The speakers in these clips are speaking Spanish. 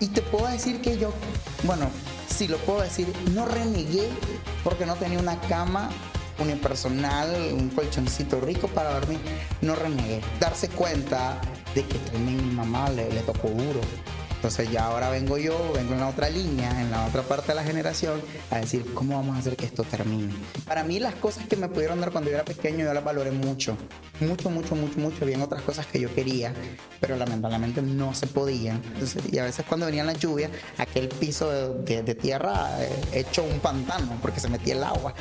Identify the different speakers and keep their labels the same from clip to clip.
Speaker 1: Y te puedo decir que yo, bueno, sí lo puedo decir, no renegué porque no tenía una cama unipersonal, un colchoncito rico para dormir. No renegué. Darse cuenta de que también mi mamá le tocó duro entonces ya ahora vengo yo, vengo en la otra línea, en la otra parte de la generación, a decir cómo vamos a hacer que esto termine. Para mí las cosas que me pudieron dar cuando yo era pequeño yo las valoré mucho, mucho, mucho, mucho, mucho. Habían otras cosas que yo quería, pero lamentablemente no se podían. Entonces, y a veces cuando venían las lluvias, aquel piso de, tierra eh, hecho un pantano porque se metía el agua.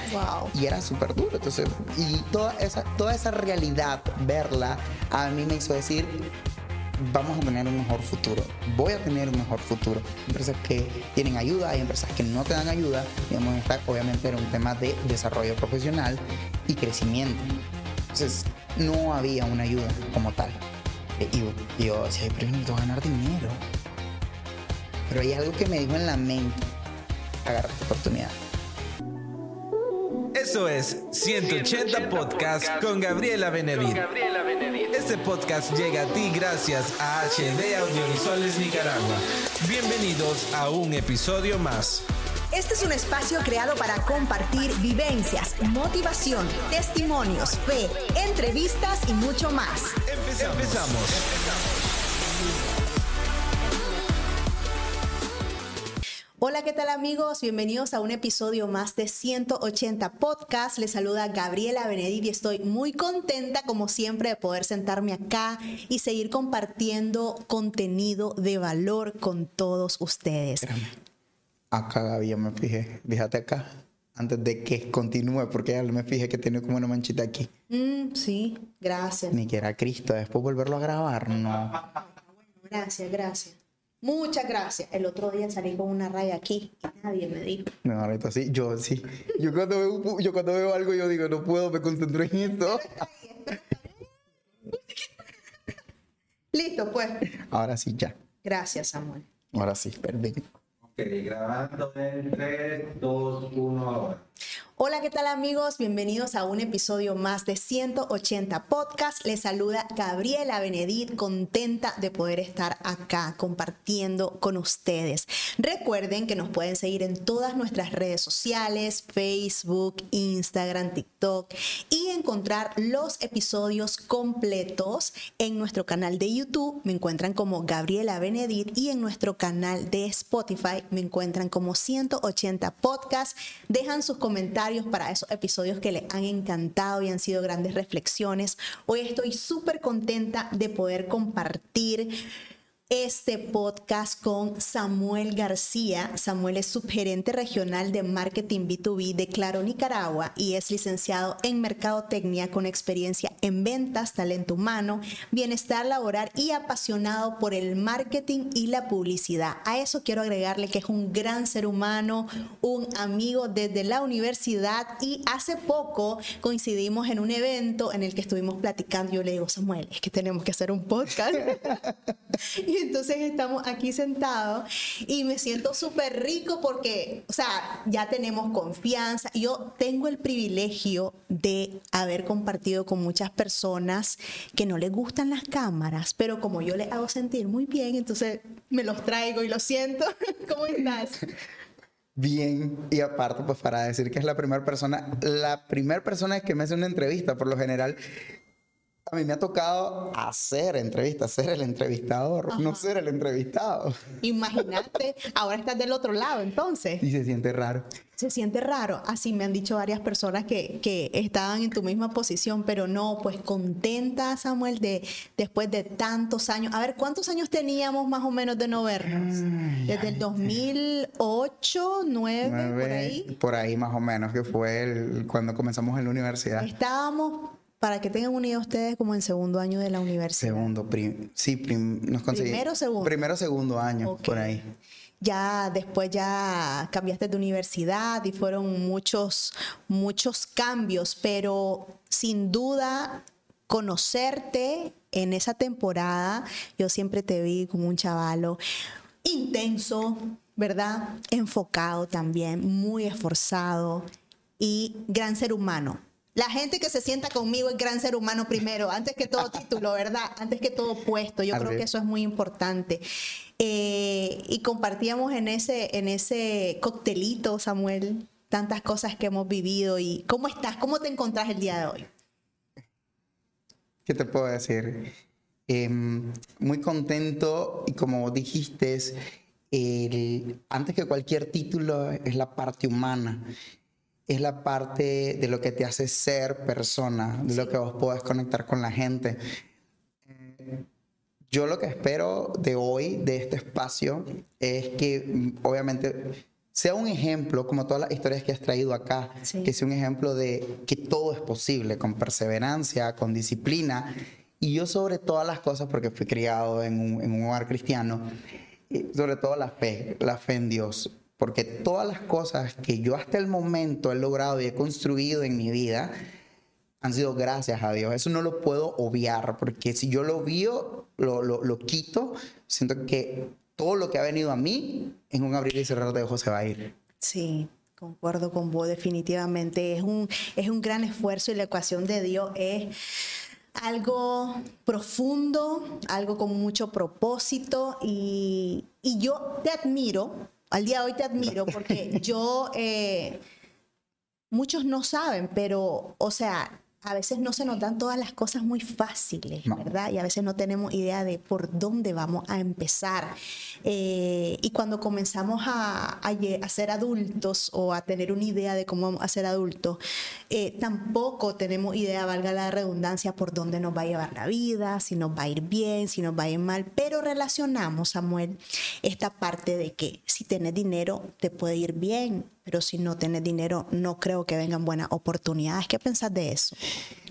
Speaker 1: Y era súper duro. Entonces, y toda esa, toda esa realidad, verla, a mí me hizo decir, vamos a tener un mejor futuro. Voy a tener un mejor futuro. Empresas que tienen ayuda, hay empresas que no te dan ayuda. Y vamos a estar, obviamente, en un tema de desarrollo profesional y crecimiento. Entonces, no había una ayuda como tal. Eh, y yo decía, pero yo necesito ganar dinero. Pero hay algo que me dijo en la mente, agarra esta oportunidad.
Speaker 2: Eso es 180 Podcast con Gabriela Benevid. Este podcast llega a ti gracias a HD Audiovisuales Nicaragua. Bienvenidos a un episodio más.
Speaker 3: Este es un espacio creado para compartir vivencias, motivación, testimonios, fe, entrevistas y mucho más.
Speaker 2: Empezamos.
Speaker 3: Hola, ¿qué tal amigos? Bienvenidos a un episodio más de 180 Podcast. Les saluda Gabriela Benedit y estoy muy contenta, como siempre, de poder sentarme acá y seguir compartiendo contenido de valor con todos ustedes.
Speaker 1: Acá, Gaby, yo me fijé. Fíjate acá, antes de que continúe, porque ya me fijé que tiene como una manchita aquí.
Speaker 3: Mm, sí, gracias.
Speaker 1: Ni que era Cristo, después volverlo a grabar, no.
Speaker 3: Gracias, gracias. Muchas gracias. El otro día salí con una raya aquí y nadie me dijo.
Speaker 1: No, ahorita sí, yo sí. Yo cuando, veo, yo cuando veo algo, yo digo, no puedo, me concentro en esto.
Speaker 3: Listo, pues.
Speaker 1: Ahora sí, ya.
Speaker 3: Gracias, Samuel.
Speaker 1: Ahora sí, perdón.
Speaker 4: Ok, grabando en 3, 2, 1, ahora.
Speaker 3: Hola, ¿qué tal amigos? Bienvenidos a un episodio más de 180 Podcast. Les saluda Gabriela Benedit, contenta de poder estar acá compartiendo con ustedes. Recuerden que nos pueden seguir en todas nuestras redes sociales, Facebook, Instagram, TikTok y encontrar los episodios completos en nuestro canal de YouTube. Me encuentran como Gabriela Benedit y en nuestro canal de Spotify me encuentran como 180 Podcast. Dejan sus comentarios para esos episodios que les han encantado y han sido grandes reflexiones. Hoy estoy súper contenta de poder compartir este podcast con Samuel García. Samuel es subgerente regional de marketing B2B de Claro Nicaragua y es licenciado en Mercadotecnia con experiencia en ventas, talento humano, bienestar laboral y apasionado por el marketing y la publicidad. A eso quiero agregarle que es un gran ser humano, un amigo desde la universidad y hace poco coincidimos en un evento en el que estuvimos platicando. Yo le digo, Samuel, es que tenemos que hacer un podcast. Entonces estamos aquí sentados y me siento súper rico porque, o sea, ya tenemos confianza. Yo tengo el privilegio de haber compartido con muchas personas que no les gustan las cámaras, pero como yo les hago sentir muy bien, entonces me los traigo y lo siento. ¿Cómo estás?
Speaker 1: Bien, y aparte, pues para decir que es la primera persona, la primera persona que me hace una entrevista, por lo general, a mí me ha tocado hacer entrevistas, ser el entrevistador, no ser el entrevistado.
Speaker 3: Imagínate, ahora estás del otro lado entonces.
Speaker 1: Y se siente raro.
Speaker 3: Se siente raro. Así me han dicho varias personas que, que estaban en tu misma posición, pero no, pues contenta, Samuel, de después de tantos años. A ver, ¿cuántos años teníamos más o menos de no vernos? Desde el 2008, 2009, por ahí.
Speaker 1: Por ahí más o menos, que fue cuando comenzamos en la universidad.
Speaker 3: Estábamos para que tengan unido ustedes como en segundo año de la universidad.
Speaker 1: Segundo, sí, nos conseguimos.
Speaker 3: Primero, segundo.
Speaker 1: Primero, segundo año, por ahí.
Speaker 3: Ya después ya cambiaste de universidad y fueron muchos, muchos cambios, pero sin duda conocerte en esa temporada, yo siempre te vi como un chavalo intenso, ¿verdad? Enfocado también, muy esforzado y gran ser humano La gente que se sienta conmigo es gran ser humano primero, antes que todo título, ¿verdad? Antes que todo puesto. Yo creo que eso es muy importante. Eh, y compartíamos en ese, en ese coctelito, Samuel, tantas cosas que hemos vivido. ¿Y cómo estás? ¿Cómo te encontrás el día de hoy?
Speaker 1: ¿Qué te puedo decir? Em, muy contento y como dijiste, el, antes que cualquier título es la parte humana, es la parte de lo que te hace ser persona, de lo que vos podés conectar con la gente. Yo lo que espero de hoy, de este espacio, es que obviamente sea un ejemplo, como todas las historias que has traído acá, que sea un ejemplo de que todo es posible con perseverancia, con disciplina. Y yo sobre todas las cosas, porque fui criado en un, en un hogar cristiano, sobre todo la fe, la fe en Dios. Porque todas las cosas que yo hasta el momento he logrado y he construido en mi vida han sido gracias a Dios. Eso no lo puedo obviar, porque si yo lo vio, lo, lo, lo quito, siento que todo lo que ha venido a mí, en un abrir y cerrar de ojos se va a ir.
Speaker 3: Sí, concuerdo con vos definitivamente. Es un, es un gran esfuerzo y la ecuación de Dios es algo profundo, algo con mucho propósito y, y yo te admiro, al día de hoy te admiro porque yo, eh, muchos no saben, pero, o sea, a veces no se nos dan todas las cosas muy fáciles, ¿verdad? Y a veces no tenemos idea de por dónde vamos a empezar. Eh, y cuando comenzamos a, a, ser adultos o a tener una idea de cómo vamos a ser adultos, eh, tampoco tenemos idea, valga la redundancia, por dónde nos va a llevar la vida, si nos va a ir bien, si nos va a ir mal. Pero relacionamos, Samuel, esta parte de que si tienes dinero, te puede ir bien pero si no tienes dinero, no creo que vengan buenas oportunidades. ¿Qué pensás de eso?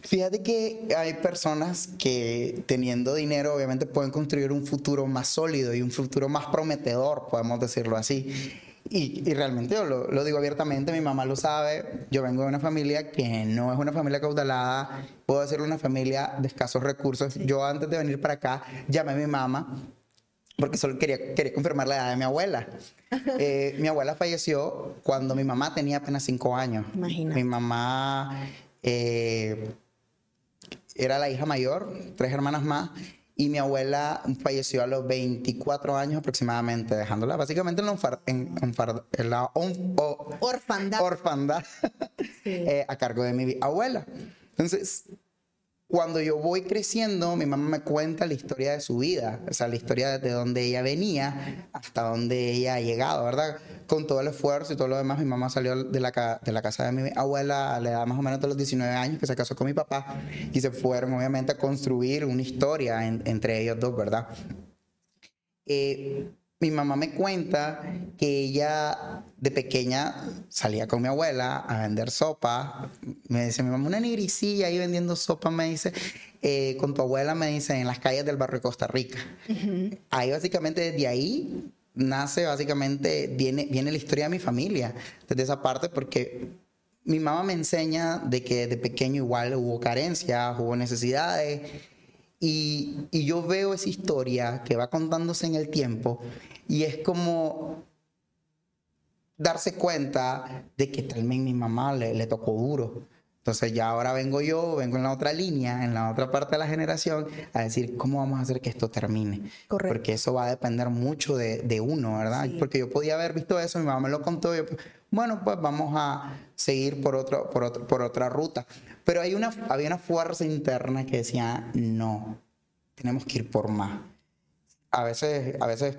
Speaker 1: Fíjate que hay personas que teniendo dinero obviamente pueden construir un futuro más sólido y un futuro más prometedor, podemos decirlo así. Y, y realmente yo lo, lo, digo abiertamente, mi mamá lo sabe, yo vengo de una familia que no es una familia caudalada, puedo decirlo una familia de escasos recursos. Yo antes de venir para acá llamé a mi mamá porque solo quería, quería confirmar la edad de mi abuela. Eh, mi abuela falleció cuando mi mamá tenía apenas cinco años.
Speaker 3: Imagina.
Speaker 1: Mi mamá eh, era la hija mayor, tres hermanas más, y mi abuela falleció a los 24 años aproximadamente, dejándola básicamente en, en, en la
Speaker 3: orfandad,
Speaker 1: orfandad eh, a cargo de mi abuela. Entonces, cuando yo voy creciendo, mi mamá me cuenta la historia de su vida, o sea, la historia de dónde ella venía hasta dónde ella ha llegado, ¿verdad? Con todo el esfuerzo y todo lo demás, mi mamá salió de la, de la casa de mi abuela a la edad más o menos de los 19 años, que se casó con mi papá, y se fueron obviamente a construir una historia entre ellos dos, ¿verdad? Eh, mi mamá me cuenta que ella de pequeña salía con mi abuela a vender sopa. Me dice mi mamá, una negricilla ahí vendiendo sopa, me dice, eh, con tu abuela, me dice, en las calles del barrio Costa Rica. Ahí básicamente desde ahí nace, básicamente, viene, viene la historia de mi familia, desde esa parte, porque mi mamá me enseña de que de pequeño igual hubo carencias, hubo necesidades y, yo veo esa historia que va contándose en el tiempo y es como darse cuenta de que también mi mamá le, le, tocó duro. Entonces ya ahora vengo yo, vengo en la otra línea, en la otra parte de la generación, a decir cómo vamos a hacer que esto termine.
Speaker 3: Correcto.
Speaker 1: Porque eso va a depender mucho de, de uno, ¿verdad? Sí. Porque yo podía haber visto eso, mi mamá me lo contó, y yo, bueno, pues vamos a seguir por, otro, por, otro, por otra ruta. Pero hay una, había una fuerza interna que decía, no, tenemos que ir por más. A veces, a veces,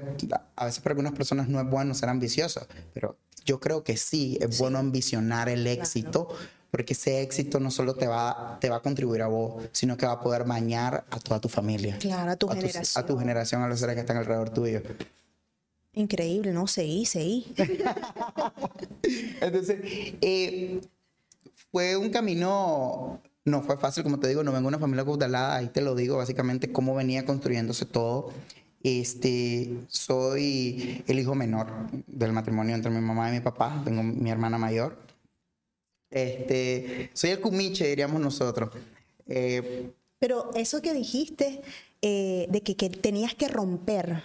Speaker 1: a veces para algunas personas no es bueno ser ambicioso, pero yo creo que sí, es sí. bueno ambicionar el éxito, claro. porque ese éxito no solo te va, te va a contribuir a vos, sino que va a poder bañar a toda tu familia.
Speaker 3: Claro, a tu
Speaker 1: a
Speaker 3: generación.
Speaker 1: Tu, a tu generación, a los seres que están alrededor tuyo.
Speaker 3: Increíble, ¿no? Seguí, seguí.
Speaker 1: Entonces, eh, fue un camino, no fue fácil, como te digo, no vengo de una familia caudalada, ahí te lo digo, básicamente cómo venía construyéndose todo. Este, soy el hijo menor del matrimonio entre mi mamá y mi papá, tengo mi hermana mayor. Este, soy el cumiche, diríamos nosotros. Eh,
Speaker 3: Pero eso que dijiste, eh, de que, que tenías que romper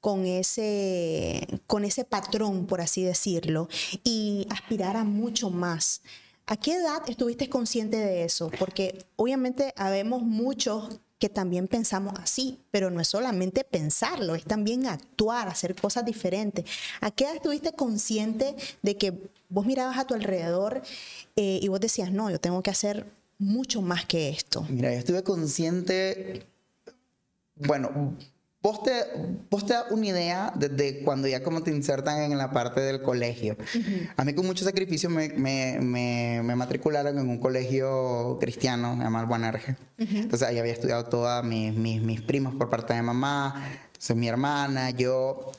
Speaker 3: con ese, con ese patrón, por así decirlo, y aspirar a mucho más. ¿A qué edad estuviste consciente de eso? Porque obviamente habemos muchos que también pensamos así, pero no es solamente pensarlo, es también actuar, hacer cosas diferentes. ¿A qué edad estuviste consciente de que vos mirabas a tu alrededor eh, y vos decías, no, yo tengo que hacer mucho más que esto?
Speaker 1: Mira, yo estuve consciente, bueno, Vos te, vos te das una idea desde cuando ya como te insertan en la parte del colegio. A mí con mucho sacrificio me, me, me, matricularon en un colegio cristiano, llamado Buanerge. Entonces ahí había estudiado todas mis, mis, mis primos por parte de mamá, entonces mi hermana, yo.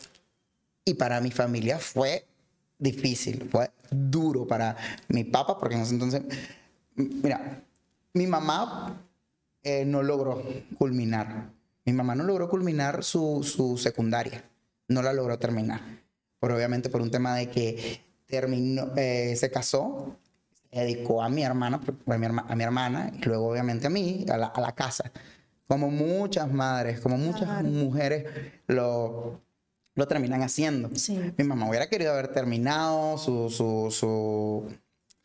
Speaker 1: Y para mi familia fue difícil, fue duro para mi papá, porque en ese entonces, mira, mi mamá eh, no logró culminar mi mamá no logró culminar su, su secundaria, no la logró terminar. Pero obviamente por un tema de que terminó, eh, se casó, se dedicó a mi hermana, a mi, a mi hermana, y luego obviamente a mí, a la, a la casa. Como muchas madres, como muchas mujeres lo, lo terminan haciendo. Mi mamá hubiera querido haber terminado su, su, su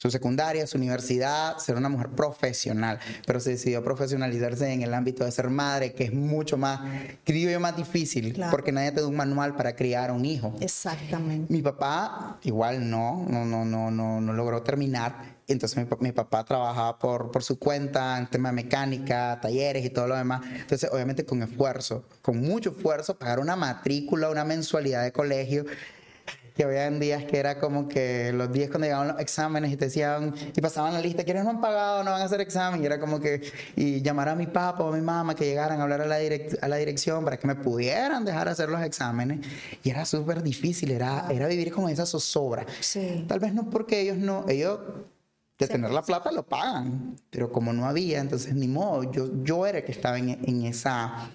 Speaker 1: su secundaria, su universidad, ser una mujer profesional, pero se decidió profesionalizarse en el ámbito de ser madre, que es mucho más, creo más difícil, porque nadie te da un manual para criar a un hijo.
Speaker 3: Exactamente.
Speaker 1: Mi papá igual no, no, no, no, no, no logró terminar. Entonces mi, mi, papá trabajaba por, por su cuenta en tema de mecánica, talleres y todo lo demás. Entonces, obviamente con esfuerzo, con mucho esfuerzo, pagar una matrícula, una mensualidad de colegio que había en días que era como que los días cuando llegaban los exámenes y te decían, y pasaban la lista, ¿quiénes no han pagado? No van a hacer examen. Y era como que, y llamar a mi papá o a mi mamá que llegaran a hablar a la, a la dirección para que me pudieran dejar hacer los exámenes. Y era súper difícil, era, era vivir con esa zozobra.
Speaker 3: Sí.
Speaker 1: Tal vez no porque ellos no, ellos de tener la plata lo pagan, pero como no había, entonces ni modo, yo, yo era el que estaba en, en esa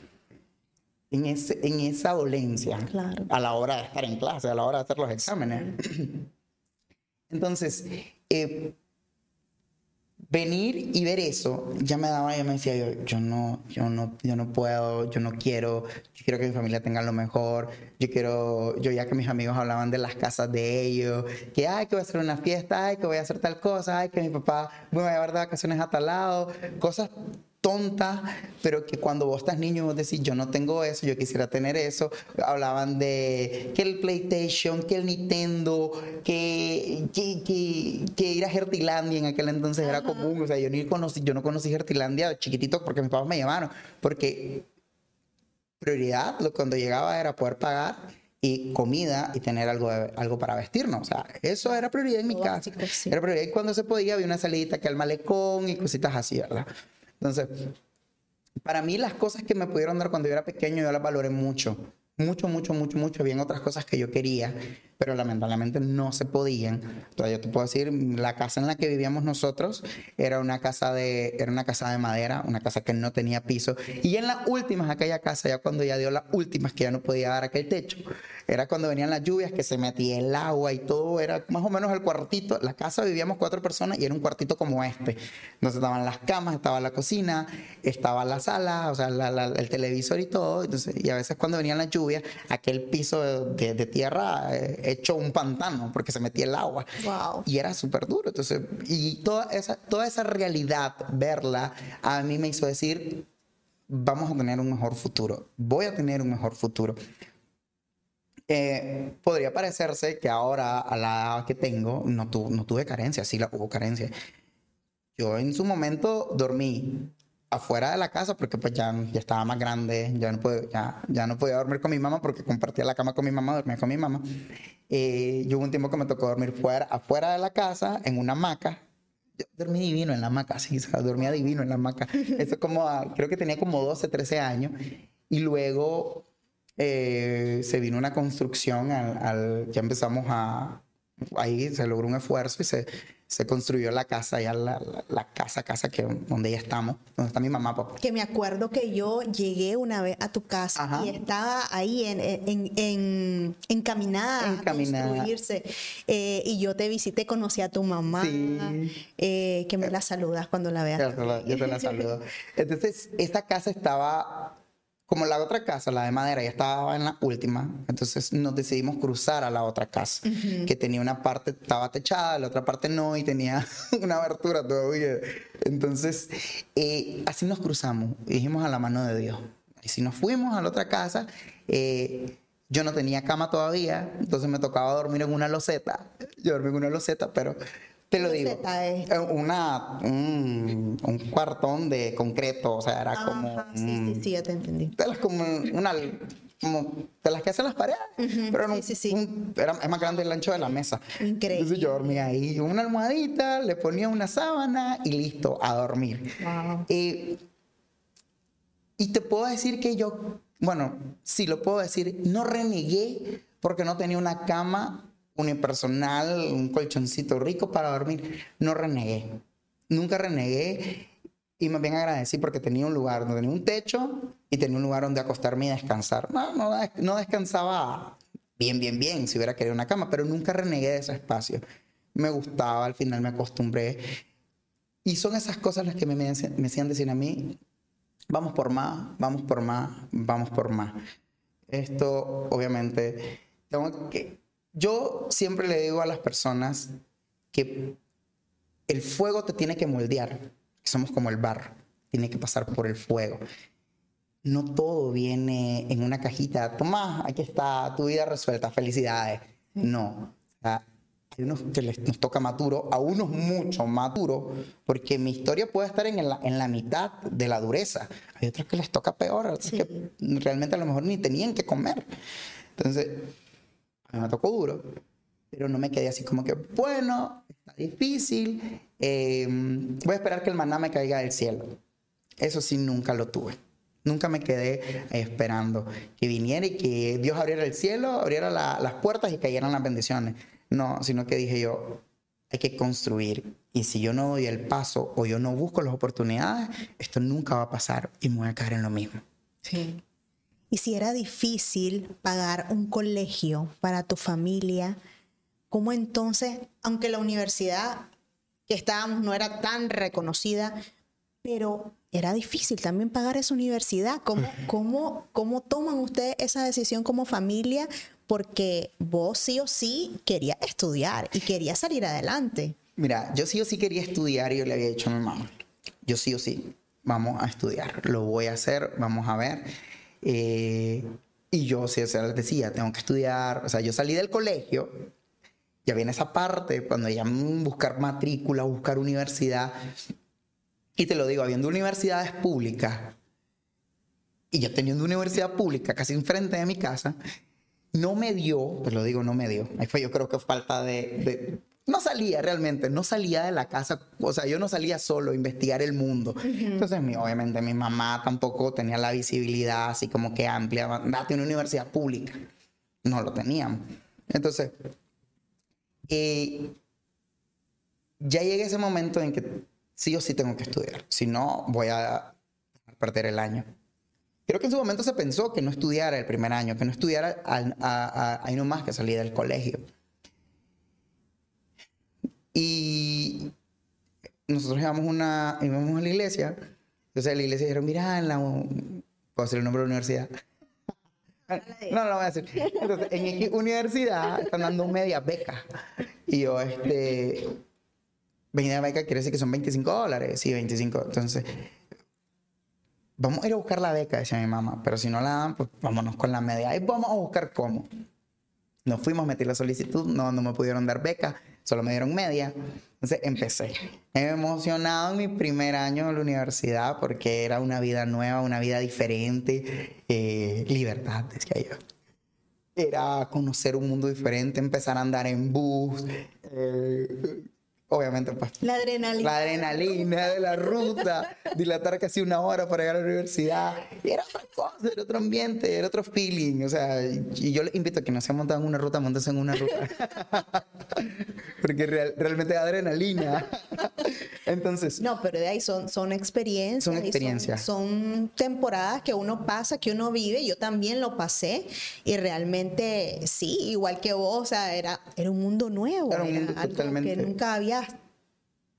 Speaker 1: en, ese, en esa dolencia a la hora de estar en clase, a la hora de hacer los exámenes. Entonces, eh, venir y ver eso ya me daba, yo me decía, yo, yo, no, yo, no, yo no puedo, yo no quiero, yo quiero que mi familia tenga lo mejor, yo quiero, yo ya que mis amigos hablaban de las casas de ellos, que, ay, que voy a hacer una fiesta, ay, que voy a hacer tal cosa, ay, que mi papá me va a llevar de vacaciones a tal lado, cosas tonta, pero que cuando vos estás niño vos decís, yo no tengo eso, yo quisiera tener eso. Hablaban de que el PlayStation, que el Nintendo, que, que, ir a Gertilandia en aquel entonces era común. O sea, yo, ni conocí, yo no conocí Gertilandia chiquitito porque mis papás me llevaron. Porque prioridad cuando llegaba era poder pagar y comida y tener algo, algo para vestirnos. O sea, eso era prioridad en mi casa. Era prioridad y cuando se podía había una salidita que al malecón y cositas así, ¿verdad? Entonces, para mí las cosas que me pudieron dar cuando yo era pequeño, yo las valoré mucho. Mucho, mucho, mucho, mucho. Habían otras cosas que yo quería, pero lamentablemente no se podían. Entonces, yo te puedo decir, la casa en la que vivíamos nosotros era una casa de, era una casa de madera, una casa que no tenía piso. Y en las últimas, aquella casa, ya cuando ya dio las últimas, que ya no podía dar aquel techo, era cuando venían las lluvias, que se metía el agua y todo, era más o menos el cuartito. La casa vivíamos cuatro personas y era un cuartito como este. Entonces estaban las camas, estaba la cocina, estaba la sala, o sea, el televisor y todo. Entonces, y a veces cuando venían las lluvias, aquel piso de, tierra eh, hecho un pantano porque se metía el agua. Y era súper duro. Entonces, y toda esa, toda esa realidad, verla, a mí me hizo decir, vamos a tener un mejor futuro. Voy a tener un mejor futuro. Eh, podría parecerse que ahora, a la edad que tengo, no, no tuve carencia, sí la hubo carencia. Yo en su momento dormí afuera de la casa porque pues ya, ya estaba más grande, ya no, podía, ya, ya no podía dormir con mi mamá porque compartía la cama con mi mamá, dormía con mi mamá. Eh, yo hubo un tiempo que me tocó dormir fuera, afuera de la casa, en una hamaca. Yo dormí divino en la hamaca, sí, dormía divino en la hamaca. Eso como, creo que tenía como 12, 13 años. Y luego eh, se vino una construcción, al, ya empezamos a, ahí se logró un esfuerzo y se, se construyó la casa, ya la, la, casa, casa que, donde ya estamos, donde está mi mamá, papá.
Speaker 3: Que me acuerdo que yo llegué una vez a tu casa y estaba ahí en, en, en encaminada, encaminada, a construirse. Eh, y yo te visité, conocí a tu mamá, eh, que me la saludas cuando la veas.
Speaker 1: Yo te la saludo. Entonces, esta casa estaba como la otra casa, la de madera, ya estaba en la última, entonces nos decidimos cruzar a la otra casa, que tenía una parte, estaba techada, la otra parte no, y tenía una abertura todavía. Entonces, eh, así nos cruzamos, y dijimos a la mano de Dios. Y si nos fuimos a la otra casa, eh, yo no tenía cama todavía, entonces me tocaba dormir en una loseta. Yo dormí en una loseta, pero te lo digo.
Speaker 3: Es?
Speaker 1: Eh, Una, un, un cuartón de concreto, o sea, era como...
Speaker 3: Sí,
Speaker 1: un-
Speaker 3: sí, sí, ya te entendí.
Speaker 1: las como una como de las que hacen las paredes pero era, un-
Speaker 3: sí, sí, sí.
Speaker 1: un- era- es más grande el ancho de la mesa
Speaker 3: Increíble.
Speaker 1: entonces yo dormía ahí una almohadita le ponía una sábana y listo a dormir
Speaker 3: Wow.
Speaker 1: Eh, y te puedo decir que yo bueno sí lo puedo decir no renegué porque no tenía una cama unipersonal un colchoncito rico para dormir no renegué nunca renegué y más bien agradecí porque tenía un lugar donde tenía un techo y tenía un lugar donde acostarme y descansar. No, no, no descansaba bien, bien, bien si hubiera querido una cama, pero nunca renegué de ese espacio. Me gustaba, al final me acostumbré. Y son esas cosas las que me, me, me decir a mí, vamos por más, vamos por más, vamos por más. Esto, obviamente, tengo que... Yo siempre le digo a las personas que el fuego te tiene que moldear. Somos como el barro, tiene que pasar por el fuego. No todo viene en una cajita. Toma, aquí está tu vida resuelta, felicidades. No. Hay unos que les, nos toca maturo, a unos mucho maturo, porque mi historia puede estar en la, en la mitad de la dureza. Hay otros que les toca peor,
Speaker 3: Sí.
Speaker 1: que realmente a lo mejor ni tenían que comer. Entonces, me tocó duro, pero no me quedé así como que, bueno, está difícil, eh, voy a esperar que el maná me caiga del cielo. Eso sí, nunca lo tuve. Nunca me quedé esperando que viniera y que Dios abriera el cielo, abriera la- las puertas y cayeran las bendiciones. No, sino que dije yo, hay que construir. Y si yo no doy el paso o yo no busco las oportunidades, esto nunca va a pasar y me voy a caer en lo mismo.
Speaker 3: Sí. Y si era difícil pagar un colegio para tu familia, ¿cómo entonces, aunque la universidad que estábamos no era tan reconocida, pero era difícil también pagar esa universidad? ¿Cómo, cómo, cómo toman ustedes esa decisión como familia? Porque vos sí o sí querías estudiar y querías salir adelante.
Speaker 1: Mira, yo sí o sí quería estudiar y yo le había dicho a mi mamá, yo sí o sí, vamos a estudiar, lo voy a hacer, vamos a ver. Eh, y yo sí, o sea, les decía, tengo que estudiar, o sea, yo salí del colegio, ya viene esa parte, cuando ya mm, buscar matrícula, buscar universidad. Y te lo digo, habiendo universidades públicas, y yo teniendo universidad pública casi enfrente de mi casa, no me dio, te lo digo, no me dio. Ahí fue yo creo que falta de- No salía realmente, no salía de la casa, o sea, yo no salía solo a investigar el mundo. Entonces, mi- obviamente, mi mamá tampoco tenía la visibilidad así como que amplia, date una universidad pública. No lo teníamos. Entonces, eh, ya llegué a ese momento en que sí o sí tengo que estudiar, si no voy a perder el año. Creo que en su momento se pensó que no estudiara el primer año, que no estudiara ahí nomás que salí del colegio. Y nosotros íbamos, una, íbamos a la iglesia, entonces en la iglesia dijeron, mira, en la, puedo decir el nombre de la universidad. No, no lo voy a decir. Entonces, en X universidad están dando media beca. Y yo, este, media beca quiere decir que son 25 dólares. Sí, 25. Entonces, vamos a ir a buscar la beca, decía mi mamá. Pero si no la dan, pues vámonos con la media. Y vamos a buscar cómo. Nos fuimos, metí la solicitud, no, no me pudieron dar beca, solo me dieron media. Entonces empecé. Emocionado en mi primer año de la universidad porque era una vida nueva, una vida diferente, eh, libertad, decía yo. Era conocer un mundo diferente, empezar a andar en bus. eh, obviamente, pues
Speaker 3: La adrenalina.
Speaker 1: la adrenalina de la ruta, dilatar casi una hora para llegar a la universidad. Y era otra cosa, era otro ambiente, era otro feeling. O sea, y yo les invito a que no se montan en una ruta, montense en una ruta. Porque real- realmente es adrenalina. Entonces,
Speaker 3: No, pero de ahí son, son experiencias.
Speaker 1: Son experiencias.
Speaker 3: Son, temporadas que uno pasa, que uno vive. Yo también lo pasé y realmente sí, igual que vos, o sea, era, era un mundo nuevo.
Speaker 1: Era un mundo
Speaker 3: algo
Speaker 1: totalmente-
Speaker 3: que nunca habías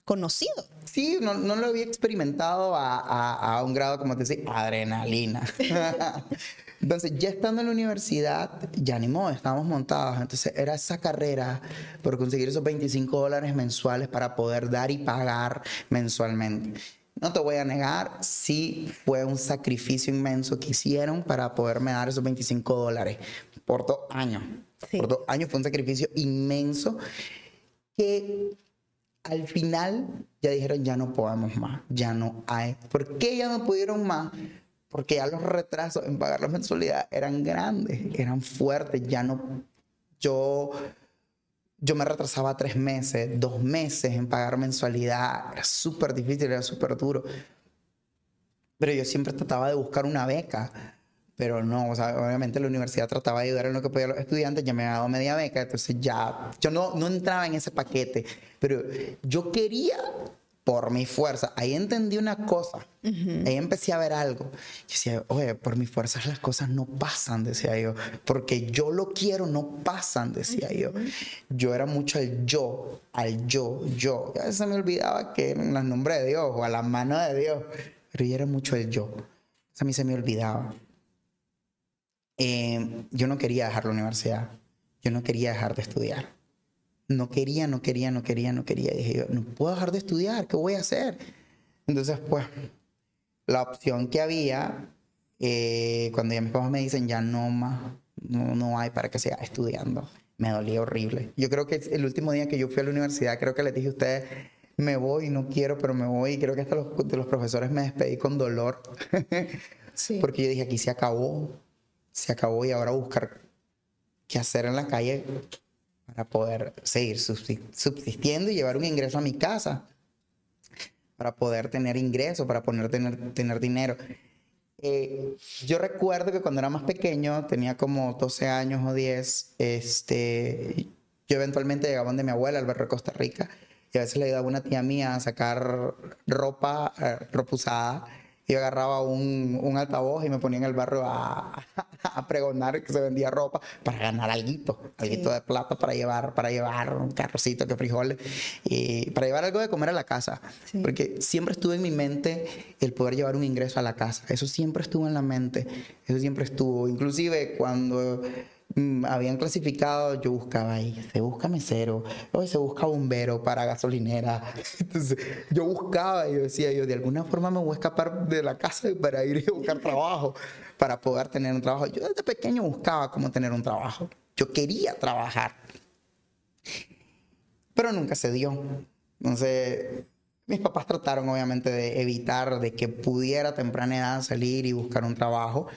Speaker 3: conocido.
Speaker 1: Sí, no, no lo había experimentado a, a- a un grado, como te decía, adrenalina. Entonces, ya estando en la universidad, ya ni modo, estábamos montados. Entonces, era esa carrera por conseguir esos 25 dólares mensuales para poder dar y pagar mensualmente. No te voy a negar, sí fue un sacrificio inmenso que hicieron para poderme dar esos 25 dólares por dos años.
Speaker 3: Sí.
Speaker 1: Por dos años fue un sacrificio inmenso que al final ya dijeron ya no podemos más, ya no hay. ¿Por qué ya no pudieron más? Porque ya los retrasos en pagar la mensualidad eran grandes, eran fuertes, ya no, yo, yo me retrasaba tres meses, dos meses en pagar mensualidad, era súper difícil, era súper duro. Pero yo siempre trataba de buscar una beca. Pero no, o sea, obviamente la universidad trataba de ayudar en lo que podía a los estudiantes, ya me había dado media beca, entonces ya, yo no, no entraba en ese paquete, pero yo quería por mi fuerza, ahí entendí una cosa, ahí empecé a ver algo, yo decía, oye, por mi fuerza las cosas no pasan, decía yo, porque yo lo quiero, no pasan, decía yo. Yo era mucho al yo, al yo, yo, y a veces me olvidaba que en el nombre de Dios o a la mano de Dios, pero yo era mucho el yo, a mí se me olvidaba eh, yo no quería dejar la universidad. Yo no quería dejar de estudiar. No quería, no quería, no quería, no quería. Dije yo, no puedo dejar de estudiar, ¿qué voy a hacer? Entonces, pues, la opción que había, eh, cuando ya mis papás me dicen, ya no más, no, no hay para que siga estudiando, me dolía horrible. Yo creo que el último día que yo fui a la universidad, creo que les dije a ustedes, me voy, no quiero, pero me voy. Creo que hasta los, de los profesores me despedí con dolor.
Speaker 3: Sí.
Speaker 1: Porque yo dije, aquí se acabó, se acabó y ahora buscar qué hacer en la calle para poder seguir subsi- subsistiendo y llevar un ingreso a mi casa, para poder tener ingreso, para poder tener, tener dinero. Eh, yo recuerdo que cuando era más pequeño, tenía como 12 años o 10, este, yo eventualmente llegaba de mi abuela al barrio de Costa Rica y a veces le ayudaba a una tía mía a sacar ropa, eh, ropa. Y yo agarraba un, un altavoz y me ponía en el barrio a, a pregonar que se vendía ropa para ganar alguito, alguito de plata para llevar, para llevar un carrocito de frijoles y para llevar algo de comer a la casa.
Speaker 3: Sí.
Speaker 1: Porque siempre estuvo en mi mente el poder llevar un ingreso a la casa. Eso siempre estuvo en la mente. Eso siempre estuvo. Inclusive cuando mm, habían clasificado, yo buscaba ahí, se busca mesero, hoy se busca bombero para gasolinera. Entonces yo buscaba y yo decía, yo de alguna forma me voy a escapar de la casa para ir a buscar trabajo, para poder tener un trabajo. Yo desde pequeño buscaba cómo tener un trabajo. Yo quería trabajar pero nunca se dio. Entonces, mis papás trataron obviamente de evitar de que pudiera a temprana edad salir y buscar un trabajo.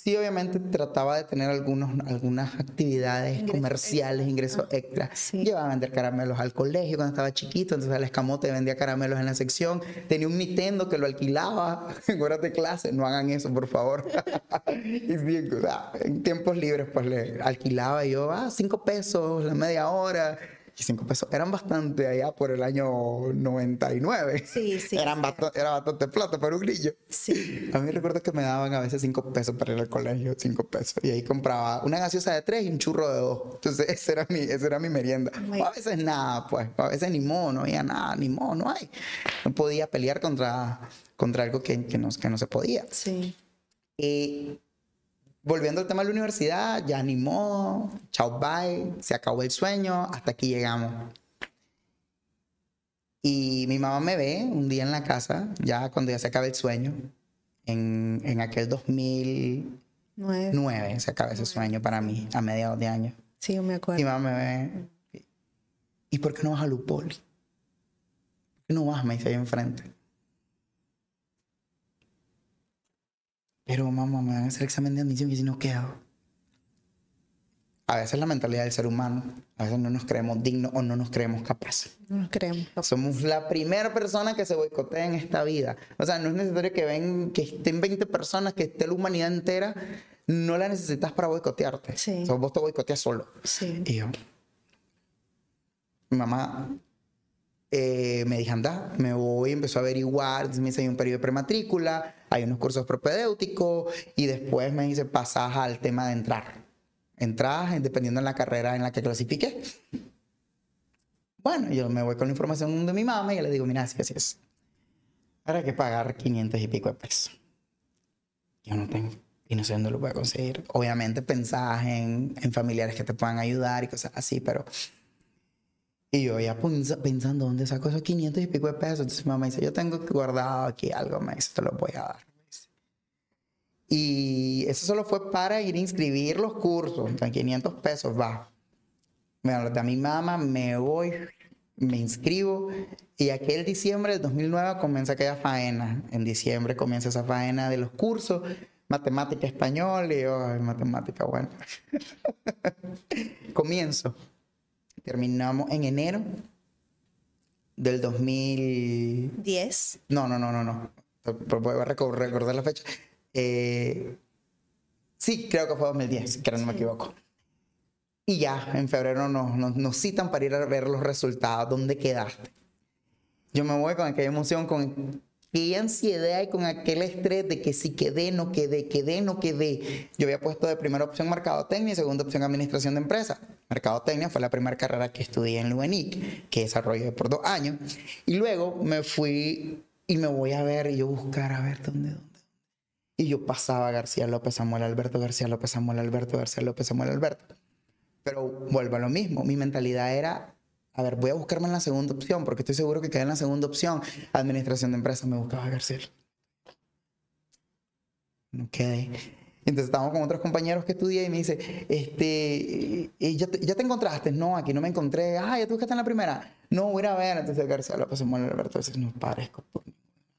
Speaker 1: Sí, obviamente trataba de tener algunos, algunas actividades
Speaker 3: Ingresos
Speaker 1: extra. ingresos extra.
Speaker 3: sí.
Speaker 1: Llevaba a vender caramelos al colegio cuando estaba chiquito, entonces al escamote vendía caramelos en la sección. Tenía un Nintendo que lo alquilaba en horas de clase. No hagan eso, por favor. y en tiempos libres, pues le alquilaba y yo, ah, cinco pesos la media hora. Y pesos eran bastante allá por el año 99.
Speaker 3: Sí, sí,
Speaker 1: Eran
Speaker 3: sí.
Speaker 1: bast- era bastante plata para un grillo.
Speaker 3: Sí.
Speaker 1: A mí recuerdo que me daban a veces cinco pesos para ir al colegio, cinco pesos. Y ahí compraba una gaseosa de tres y un churro de dos. Entonces, esa era mi, esa era mi merienda.
Speaker 3: My-
Speaker 1: O a veces nada, pues. A veces ni modo, no había nada, ni modo, no hay. No podía pelear contra, contra algo que, que, no, que no se podía.
Speaker 3: Sí.
Speaker 1: Y volviendo al tema de la universidad, ya ni modo, chao, bye, se acabó el sueño, hasta aquí llegamos. Y mi mamá me ve un día en la casa, ya cuando ya se acaba el sueño, en, en aquel 2009
Speaker 3: Nueve.
Speaker 1: se acaba ese sueño para mí, a mediados de año.
Speaker 3: Sí, yo me
Speaker 1: Mi
Speaker 3: acuerdo.
Speaker 1: mamá me ve, ¿y por qué no vas a Lupoli? ¿Por qué no vas? Me dice ahí enfrente. Pero mamá, me van a hacer examen de admisión y si no quedo. A veces la mentalidad del ser humano, a veces no nos creemos dignos o no nos creemos capaces.
Speaker 3: No nos creemos.
Speaker 1: Somos la primera persona que se boicotea en esta vida. O sea, no es necesario que ven, que estén 20 personas, que esté la humanidad entera. No la necesitas para boicotearte.
Speaker 3: Sí.
Speaker 1: O sea, vos te boicoteas solo.
Speaker 3: Sí.
Speaker 1: Y yo, mi mamá eh, me dijo, anda, me voy, empezó a averiguar, me hay un periodo de prematrícula, hay unos cursos propedéuticos, y después me dice, pasas al tema de entrar. Entras, dependiendo en la carrera en la que clasifiques. Bueno, yo me voy con la información de mi mamá y le digo, mira, así, así es. Ahora hay que pagar 500 y pico de pesos. Yo no tengo. Y no sé dónde lo voy a conseguir. Obviamente pensás en, en familiares que te puedan ayudar y cosas así, pero... Y yo ya pens- pensando, ¿dónde saco esos 500 y pico de pesos? Entonces mi mamá dice, yo tengo guardado aquí algo, me dice, te lo voy a dar. Y eso solo fue para ir a inscribir los cursos. Con 500 pesos, va. Me lo da mi mamá, me voy, me inscribo. Y aquel diciembre del 2009 comienza aquella faena. En diciembre comienza esa faena de los cursos. Matemática, español. Y yo, matemática, bueno. Comienzo. Terminamos en enero del 2000.
Speaker 3: 10.
Speaker 1: No, no, no, no, no. Voy a recor- recordar la fecha. Eh, sí, creo que fue 2010, que no me equivoco. Y ya, en febrero nos, nos, nos citan para ir a ver los resultados, dónde quedaste. Yo me voy con aquella emoción, con aquella ansiedad y con aquel estrés de que si quedé, no quedé, quedé, no quedé. Yo había puesto de primera opción mercadotecnia y segunda opción administración de empresas. Mercadotecnia fue la primera carrera que estudié en Luenic, que desarrollé por dos años. Y luego me fui y me voy a ver y yo buscar a ver dónde, dónde. Y yo pasaba García López, Samuel Alberto, García López, Samuel Alberto, García López, Samuel Alberto. Pero vuelvo a lo mismo. Mi mentalidad era, a ver, voy a buscarme en la segunda opción, porque estoy seguro que quedé en la segunda opción. Administración de empresas, me buscaba García. No quedé. Entonces estábamos con otros compañeros que estudié y me dice, este, ¿y ya, te, ya te encontraste? No, aquí no me encontré. Ah, ya tú buscaste en la primera. No, voy a ver. Entonces García López, Samuel Alberto, dice, no parezco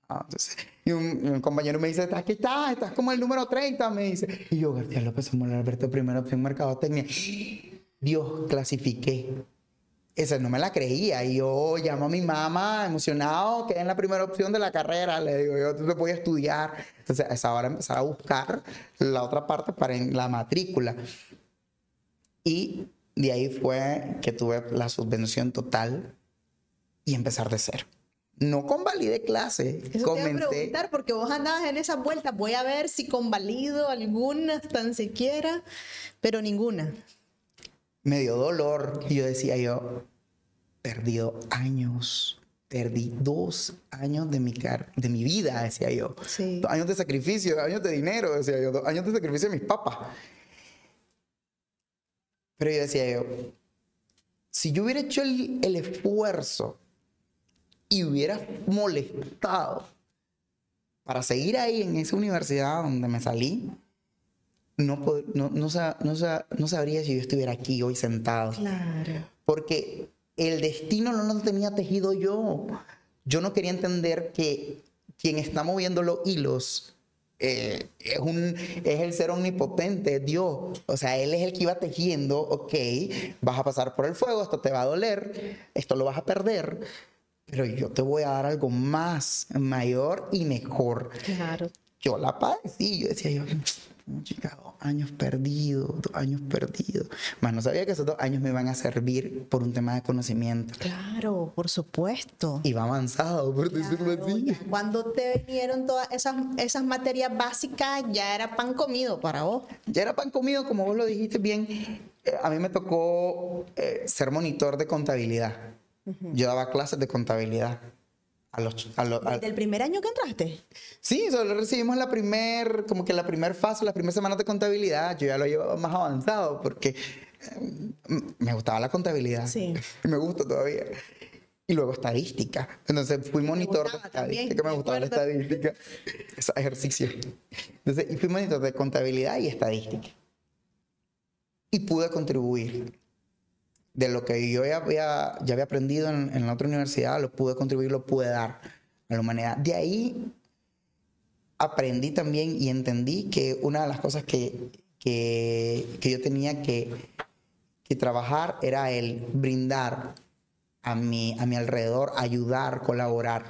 Speaker 1: entonces, y un, un compañero me dice, aquí estás, estás como el número 30, me dice. Y yo, García López Samuel Alberto, primera opción mercadotecnia. Dios, clasifiqué. Esa no me la creía. Y yo llamo a mi mamá emocionado, quedé en la primera opción de la carrera. Le digo, yo te voy a estudiar. Entonces, a esa hora empezar a buscar la otra parte para en la matrícula. Y de ahí fue que tuve la subvención total y empezar de cero. No convalidé clase.
Speaker 3: Eso te iba a preguntar porque vos andabas en esas vueltas. Voy a ver si convalido alguna tan siquiera, pero ninguna.
Speaker 1: me dio dolor. Y yo decía yo, perdido años. Perdí dos años de mi, car de mi vida, decía yo.
Speaker 3: Sí.
Speaker 1: Dos años de sacrificio, dos años de dinero, decía yo. Dos años de sacrificio de mis papás. Pero yo decía yo, si yo hubiera hecho el, el esfuerzo y hubiera molestado para seguir ahí en esa universidad donde me salí, no, no, no, no sabría si yo estuviera aquí hoy sentado.
Speaker 3: Claro.
Speaker 1: Porque el destino no lo tenía tejido yo. Yo no quería entender que quien está moviendo los hilos eh, es, un, es el ser omnipotente, Dios. O sea, Él es el que iba tejiendo, ok, vas a pasar por el fuego, esto te va a doler, esto lo vas a perder, pero yo te voy a dar algo más, mayor y mejor
Speaker 3: Claro.
Speaker 1: Yo la padecí. Yo decía, yo, chica, dos años perdidos, dos años perdidos. Más no sabía que esos dos años me iban a servir por un tema de conocimiento.
Speaker 3: Claro, por supuesto.
Speaker 1: Iba avanzado, por decirlo
Speaker 3: Claro,
Speaker 1: así.
Speaker 3: ya Cuando te vinieron todas esas, esas materias básicas, ya era pan comido para vos.
Speaker 1: Ya era pan comido, como vos lo dijiste bien. Eh, a mí me tocó eh, ser monitor de contabilidad. Yo daba clases de contabilidad. A los, a los- a-
Speaker 3: Desde el primer año que entraste.
Speaker 1: Sí, solo recibimos la primer, como que la primera fase, las primeras semanas de contabilidad. Yo ya lo llevaba más avanzado porque eh, me gustaba la contabilidad.
Speaker 3: Sí.
Speaker 1: Me gusta todavía. Y luego estadística. Entonces fui monitor de estadística. Me
Speaker 3: me
Speaker 1: gustaba la estadística. Esos ejercicios. Entonces, fui monitor de contabilidad y estadística. Y pude contribuir. De lo que yo ya había, aprendido en, la otra universidad, lo pude contribuir, lo pude dar a la humanidad. De ahí aprendí también y entendí que una de las cosas que, que, yo tenía que, que trabajar era el brindar a mi, a mi alrededor, ayudar, colaborar.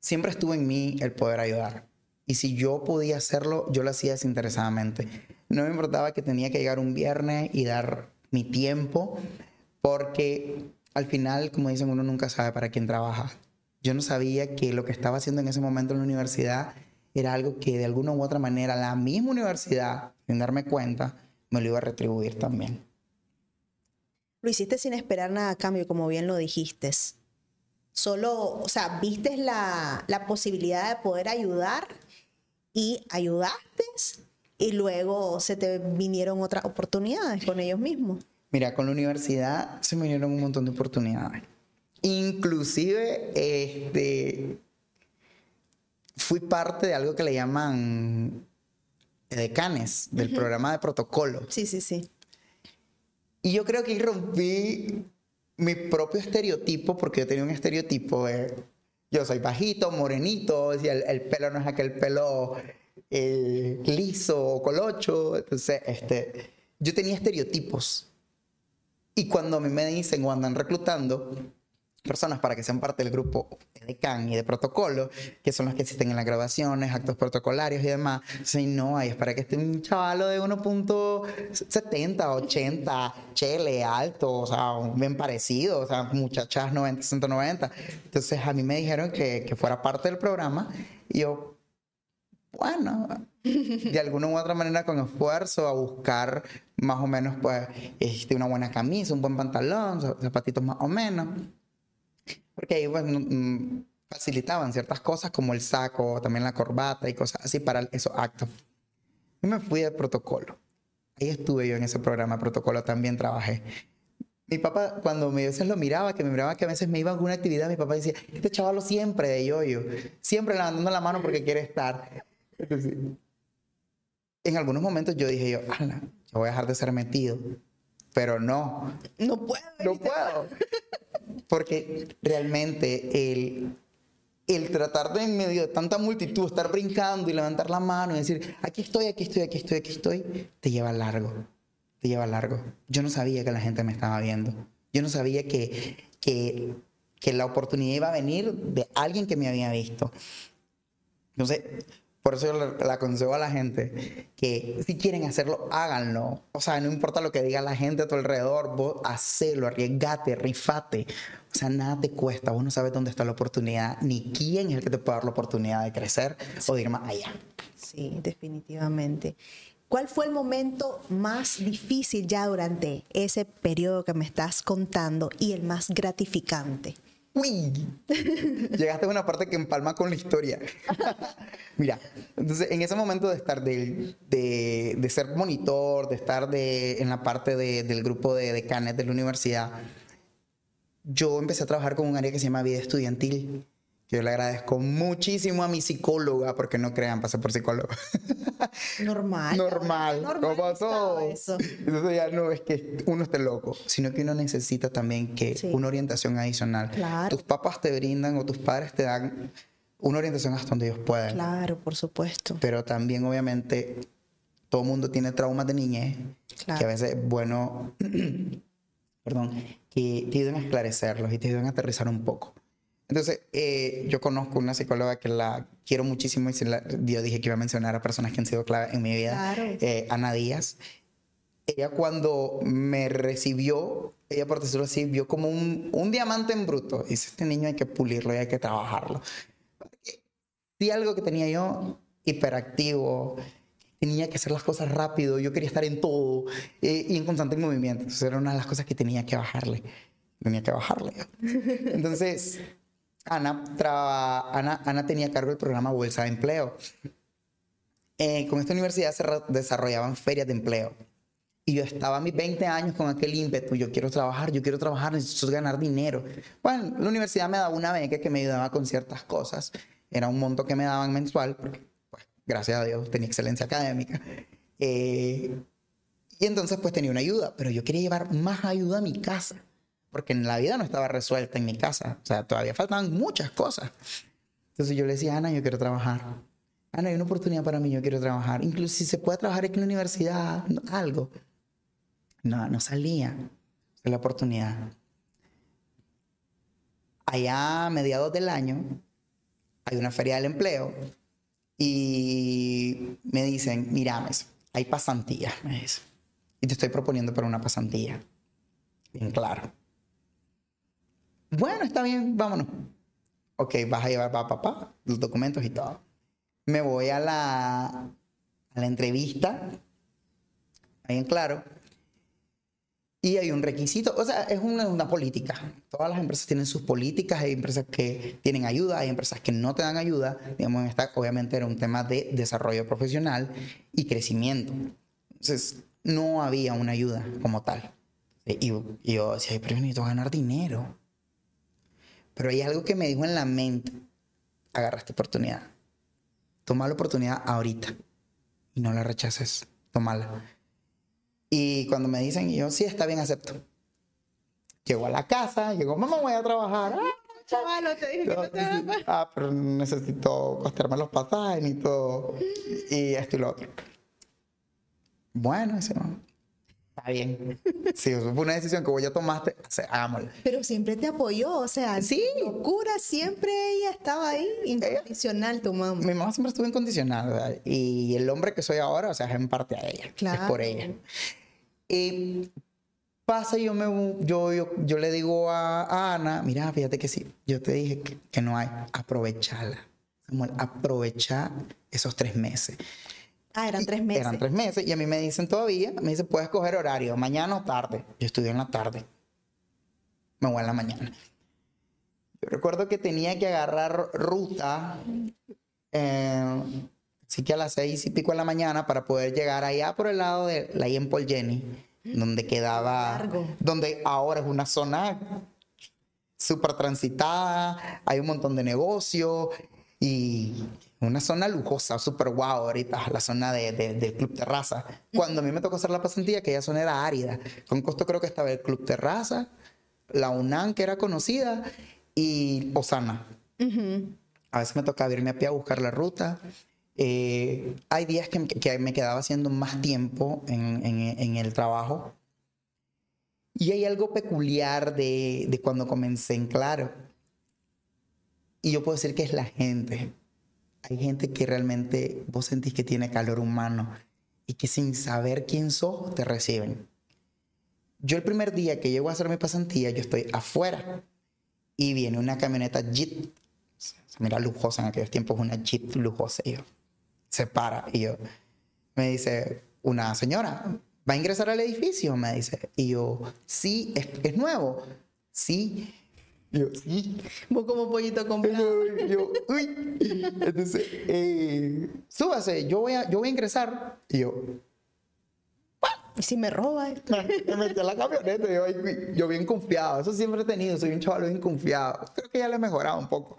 Speaker 1: Siempre estuvo en mí el poder ayudar. Y si yo podía hacerlo, yo lo hacía desinteresadamente. No me importaba que tenía que llegar un viernes y dar mi tiempo, porque al final, como dicen, uno nunca sabe para quién trabaja. Yo no sabía que lo que estaba haciendo en ese momento en la universidad era algo que de alguna u otra manera la misma universidad, sin darme cuenta, me lo iba a retribuir también.
Speaker 3: lo hiciste sin esperar nada a cambio, como bien lo dijiste. Solo, o sea, viste la, la posibilidad de poder ayudar y ayudaste y luego se te vinieron otras oportunidades con ellos mismos.
Speaker 1: Mira, con la universidad se me vinieron un montón de oportunidades. Inclusive, este, fui parte de algo que le llaman decanes, del programa de protocolo.
Speaker 3: Sí, sí, sí.
Speaker 1: Y yo creo que rompí mi propio estereotipo, porque yo tenía un estereotipo de, yo soy bajito, morenito, y el, el pelo no es aquel pelo eh, liso o colocho. Entonces, este, yo tenía estereotipos. Y cuando a mí me dicen o andan reclutando personas para que sean parte del grupo de CAN y de protocolo, que son los que existen en las grabaciones, actos protocolarios y demás, si no, hay es para que esté un chavalo de 1.70, 80, chele, alto, o sea, bien parecido, o sea, muchachas 90, 190. Entonces a mí me dijeron que, que fuera parte del programa y yo, bueno, de alguna u otra manera con esfuerzo a buscar más o menos pues este, una buena camisa, un buen pantalón, zapatitos más o menos. Porque ahí pues, mm, facilitaban ciertas cosas como el saco, también la corbata y cosas así para esos actos. Y me fui de protocolo. Ahí estuve yo en ese programa de protocolo, también trabajé. Mi papá, cuando a veces lo miraba, que me miraba que a veces me iba a alguna actividad, mi papá decía, este chavalo siempre de yo-yo, siempre levantando la mano porque quiere estar en algunos momentos yo dije yo, yo voy a dejar de ser metido. Pero no.
Speaker 3: No puedo.
Speaker 1: No puedo. Porque realmente el, el tratar de en medio de tanta multitud estar brincando y levantar la mano y decir, aquí estoy, aquí estoy, aquí estoy, aquí estoy, te lleva largo. Te lleva largo. Yo no sabía que la gente me estaba viendo. Yo no sabía que, que, que la oportunidad iba a venir de alguien que me había visto. Entonces, por eso yo le, aconsejo a la gente que si quieren hacerlo, háganlo. O sea, no importa lo que diga la gente a tu alrededor, vos hacelo, arriesgate, rifate. O sea, nada te cuesta, vos no sabes dónde está la oportunidad, ni quién es el que te puede dar la oportunidad de crecer o de ir más allá.
Speaker 3: Sí, definitivamente. ¿Cuál fue el momento más difícil ya durante ese periodo que me estás contando y el más gratificante?
Speaker 1: Uy, llegaste a una parte que empalma con la historia. Mira, entonces en ese momento de estar de, de, ser monitor, de estar de, en la parte del grupo de decanes de la universidad, yo empecé a trabajar con un área que se llama vida estudiantil. Yo le agradezco muchísimo a mi psicóloga, porque no crean, pasé por psicólogo.
Speaker 3: Normal.
Speaker 1: Normal. ¿Cómo pasó? Eso. Entonces ya no es que uno esté loco, sino que uno necesita también que una orientación adicional.
Speaker 3: Claro.
Speaker 1: Tus papás te brindan o tus padres te dan una orientación hasta donde ellos puedan.
Speaker 3: Claro, por supuesto.
Speaker 1: Pero también, obviamente, todo mundo tiene traumas de niñez, que a veces es bueno, perdón, que te ayuden a esclarecerlos y te ayuden a aterrizar un poco. Entonces, eh, yo conozco una psicóloga que la quiero muchísimo y yo dije que iba a mencionar a personas que han sido clave en mi vida, eh, Ana Díaz. Ella cuando me recibió, ella por decirlo así, vio como un, un diamante en bruto. Dice, este niño hay que pulirlo y hay que trabajarlo. Y algo que tenía yo, hiperactivo, tenía que hacer las cosas rápido, yo quería estar en todo eh, y en constante movimiento. Entonces era una de las cosas que tenía que bajarle. Tenía que bajarle. Entonces, Ana, Ana, Ana tenía cargo del programa Bolsa de Empleo. Eh, con esta universidad se desarrollaban ferias de empleo. Y yo estaba a mis 20 años con aquel ímpetu, yo quiero trabajar, yo quiero trabajar, necesito ganar dinero. Bueno, la universidad me daba una beca que me ayudaba con ciertas cosas. Era un monto que me daban mensual, porque, pues, gracias a Dios, tenía excelencia académica. Eh, y entonces, pues, tenía una ayuda, pero yo quería llevar más ayuda a mi casa porque en la vida no estaba resuelta en mi casa. O sea, todavía faltaban muchas cosas. Entonces yo le decía, Ana, yo quiero trabajar. Ana, hay una oportunidad para mí, yo quiero trabajar. Incluso si se puede trabajar aquí en la universidad, algo. No, no salía la oportunidad. Allá a mediados del año hay una feria del empleo y me dicen, mira, hay pasantías, Y te estoy proponiendo para una pasantía. Bien claro. Bueno, está bien, vámonos. Ok, vas a llevar a papá los documentos y todo. Me voy a la, a la entrevista, ahí en claro. Y hay un requisito, o sea, es una, una, política. Todas las empresas tienen sus políticas, hay empresas que tienen ayuda, hay empresas que no te dan ayuda. Digamos, esta obviamente era un tema de desarrollo profesional y crecimiento. Entonces, no había una ayuda como tal. Y yo decía, pero yo necesito ganar dinero. Pero hay algo que me dijo en la mente, agarra esta oportunidad. Toma la oportunidad ahorita y no la rechaces, tómala. Y cuando me dicen, yo sí, está bien, acepto. Llego a la casa, llego, mamá, voy a trabajar. Ah,
Speaker 3: chaval, te dije que no te
Speaker 1: Ah, pero necesito costearme los pasajes y todo. Y esto y lo otro. Bueno, ese está bien. Sí, eso fue una decisión que vos ya tomaste, hagámoslo.
Speaker 3: Pero siempre te apoyó, o sea,
Speaker 1: sí.
Speaker 3: locura, siempre ella estaba ahí, incondicional, tu mamá.
Speaker 1: Mi mamá siempre estuvo incondicional, ¿verdad? Y el hombre que soy ahora, o sea, es en parte a ella. Claro. Es por ella. Y pasa y yo, me, yo, yo, le digo a, Ana, mira, fíjate que sí, yo te dije que, que no hay, aprovechala. Samuel, aprovecha esos tres meses.
Speaker 3: Ah, eran tres meses.
Speaker 1: Eran tres meses. Y a mí me dicen todavía, me dicen, puedes coger horario, mañana o tarde. Yo estudio en la tarde. Me voy en la mañana. Yo recuerdo que tenía que agarrar ruta, eh, así que a las seis y pico de la mañana para poder llegar allá por el lado de la en Paul Jenny, donde quedaba,
Speaker 3: Largo.
Speaker 1: donde ahora es una zona súper transitada, hay un montón de negocios y una zona lujosa, súper guau ahorita, la zona de, del Club Terraza. Cuando a mí me tocó hacer la pasantía, que esa zona era árida. Con costo creo que estaba el Club Terraza, la UNAM, que era conocida, y Osana. A veces me tocaba irme a pie a buscar la ruta. Eh, hay días que, que, me quedaba haciendo más tiempo en, en, en, el trabajo. Y hay algo peculiar de, de cuando comencé en Claro. Y yo puedo decir que es la gente hay gente que realmente vos sentís que tiene calor humano y que sin saber quién sos te reciben. Yo el primer día que llego a hacer mi pasantía, yo estoy afuera y viene una camioneta Jeep. Mira lujosa en aquellos tiempos, una Jeep lujosa. Y yo, se para y yo, me dice, una señora, ¿va a ingresar al edificio? Me dice. Y yo, sí, es, es nuevo. Sí. Yo, sí.
Speaker 3: Vos como pollito comprado.
Speaker 1: Yo, uy. Entonces, eh, súbase, yo voy, a, yo voy a ingresar. Y yo,
Speaker 3: ¿y si me roba?
Speaker 1: me metí a la camioneta. Yo, yo bien confiado. Eso siempre he tenido. Soy un chaval bien confiado. Creo que ya le he mejorado un poco.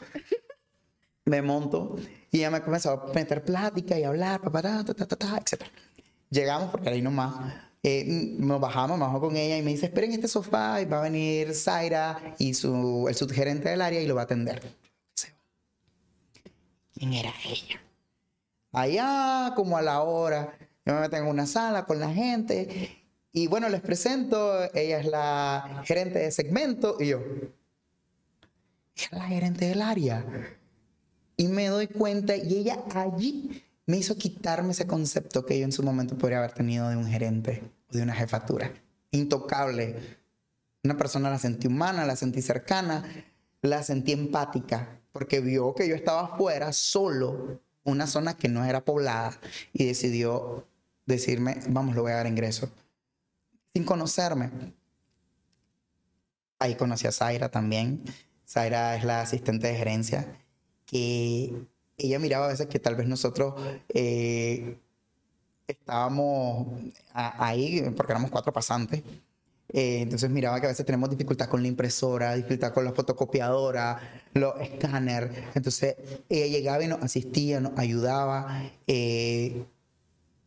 Speaker 1: Me monto y ya me comenzó a meter plática y hablar, papá, ta, ta, ta, ta, etc. Llegamos porque ahí nomás eh, nos bajamos, me bajo con ella y me dice, esperen este sofá y va a venir Zaira y su, el subgerente del área y lo va a atender. ¿Quién era ella? Allá, como a la hora, yo me meto en una sala con la gente y bueno, les presento, ella es la gerente de segmento y yo, es la gerente del área. Y me doy cuenta y ella allí me hizo quitarme ese concepto que yo en su momento podría haber tenido de un gerente o de una jefatura. Intocable. Una persona la sentí humana, la sentí cercana, la sentí empática, porque vio que yo estaba afuera, solo, una zona que no era poblada, y decidió decirme, vamos, le voy a dar ingreso, sin conocerme. Ahí conocí a Zaira también. Zaira es la asistente de gerencia, que ella miraba a veces que tal vez nosotros eh, estábamos ahí, porque éramos cuatro pasantes. Eh, entonces miraba que a veces tenemos dificultad con la impresora, dificultad con la fotocopiadora, los escáneres. Entonces ella llegaba y nos asistía, nos ayudaba. Eh,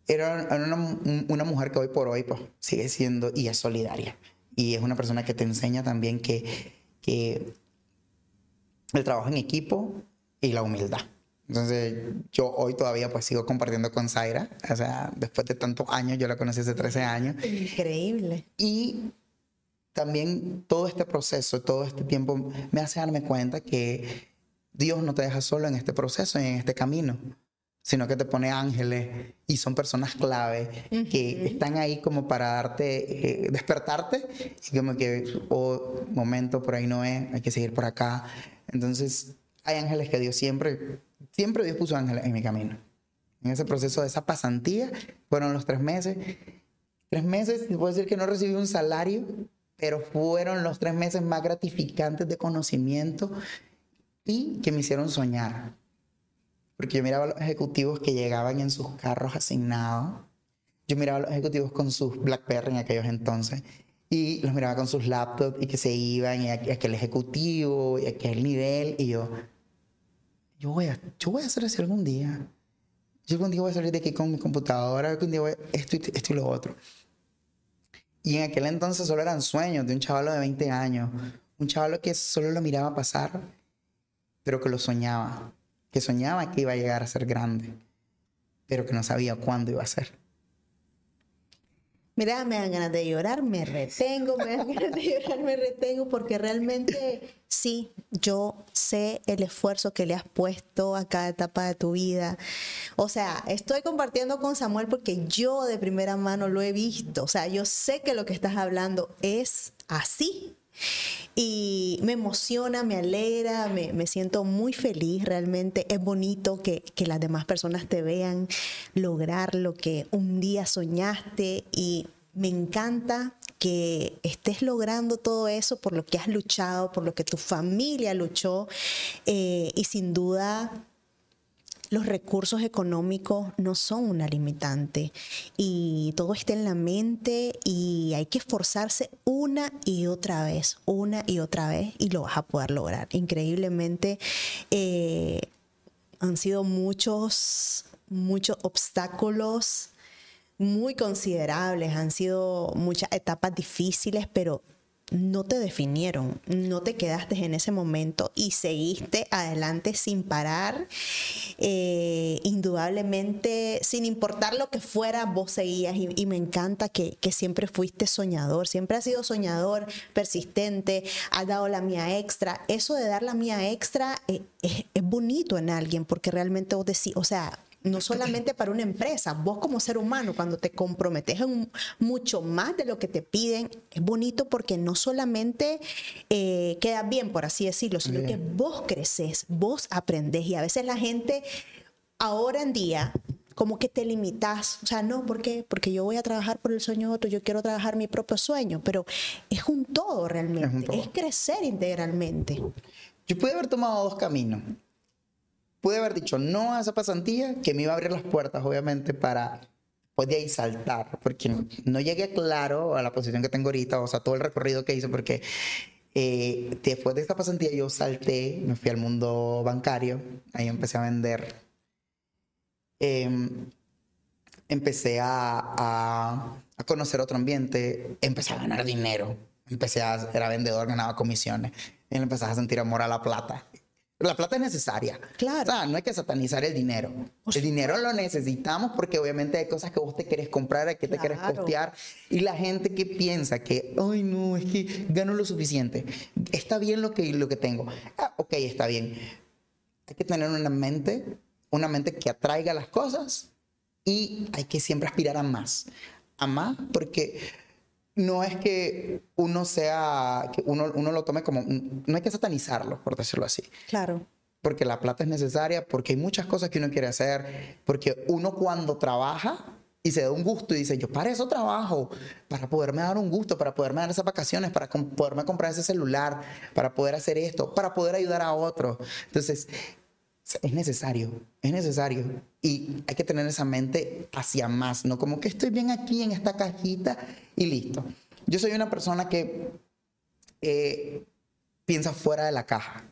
Speaker 1: era una, una, mujer que hoy por hoy pues, sigue siendo y es solidaria. Y es una persona que te enseña también que, que el trabajo en equipo y la humildad. Entonces, yo hoy todavía pues sigo compartiendo con Zaira. O sea, después de tantos años, yo la conocí hace 13 años.
Speaker 3: Increíble.
Speaker 1: Y también todo este proceso, todo este tiempo, me hace darme cuenta que Dios no te deja solo en este proceso y en este camino, sino que te pone ángeles y son personas clave que están ahí como para darte, eh, despertarte y como que, oh, momento, por ahí no es, hay que seguir por acá. Entonces, hay ángeles que Dios siempre Siempre Dios puso ángeles en mi camino. En ese proceso de esa pasantía, fueron los tres meses. Tres meses, puedo decir que no recibí un salario, pero fueron los tres meses más gratificantes de conocimiento y que me hicieron soñar. Porque yo miraba a los ejecutivos que llegaban en sus carros asignados. Yo miraba a los ejecutivos con sus BlackBerry en aquellos entonces. Y los miraba con sus laptops y que se iban y aquel ejecutivo y aquel nivel. Y yo, yo voy a, yo voy a hacer así algún día. Yo algún día voy a salir de aquí con mi computadora, algún día voy a, esto, esto y lo otro. Y en aquel entonces solo eran sueños de un chaval de 20 años. Un chaval que solo lo miraba pasar, pero que lo soñaba. Que soñaba que iba a llegar a ser grande, pero que no sabía cuándo iba a ser.
Speaker 3: Mira, me dan ganas de llorar, me retengo, me dan ganas de llorar, me retengo, porque realmente sí, yo sé el esfuerzo que le has puesto a cada etapa de tu vida. O sea, estoy compartiendo con Samuel porque yo de primera mano lo he visto. O sea, yo sé que lo que estás hablando es así. Y me emociona, me alegra, me, siento muy feliz realmente. Es bonito que, que, las demás personas te vean lograr lo que un día soñaste y me encanta que estés logrando todo eso por lo que has luchado, por lo que tu familia luchó eh, y sin duda los recursos económicos no son una limitante y todo está en la mente y hay que esforzarse una y otra vez, una y otra vez y lo vas a poder lograr. Increíblemente eh, han sido muchos, muchos obstáculos muy considerables, han sido muchas etapas difíciles, pero no te definieron, no te quedaste en ese momento y seguiste adelante sin parar. Eh, indudablemente, sin importar lo que fuera, vos seguías y, me encanta que, siempre fuiste soñador, siempre has sido soñador, persistente, has dado la mía extra. Eso de dar la mía extra eh, es bonito en alguien porque realmente vos decís, o sea, no solamente para una empresa, vos como ser humano, cuando te comprometes en mucho más de lo que te piden, es bonito porque no solamente eh, quedas bien, por así decirlo, sino que vos creces, vos aprendes y a veces la gente ahora en día como que te limitas, o sea, no, ¿por qué? Porque yo voy a trabajar por el sueño de otro, yo quiero trabajar mi propio sueño, pero es un todo realmente, es, es crecer integralmente.
Speaker 1: Yo pude haber tomado dos caminos pude haber dicho no a esa pasantía, que me iba a abrir las puertas, obviamente, para pues de ahí saltar, porque no llegué claro a la posición que tengo ahorita, o sea, todo el recorrido que hice, porque eh, después de esta pasantía yo salté, me fui al mundo bancario, ahí empecé a vender. Em, empecé a, conocer otro ambiente, empecé a ganar dinero, empecé a, era vendedor, ganaba comisiones, y empecé a sentir amor a la plata. La plata es necesaria.
Speaker 3: Claro.
Speaker 1: O sea, no hay que satanizar el dinero. el dinero lo necesitamos porque obviamente hay cosas que vos te querés comprar, hay que te querés costear. Y la gente que piensa que, ay, no, es que gano lo suficiente. Está bien lo que, lo que tengo. Ah, ok, está bien. Hay que tener una mente, una mente que atraiga las cosas y hay que siempre aspirar a más. A más porque no es que uno sea, que uno, uno lo tome como, no hay que satanizarlo, por decirlo así.
Speaker 3: Claro.
Speaker 1: Porque la plata es necesaria, porque hay muchas cosas que uno quiere hacer, porque uno cuando trabaja y se da un gusto y dice, yo para eso trabajo, para poderme dar un gusto, para poderme dar esas vacaciones, para poderme comprar ese celular, para poder hacer esto, para poder ayudar a otros. Entonces, es necesario, es necesario. Y hay que tener esa mente hacia más, no como que estoy bien aquí en esta cajita y listo. Yo soy una persona que eh, piensa fuera de la caja.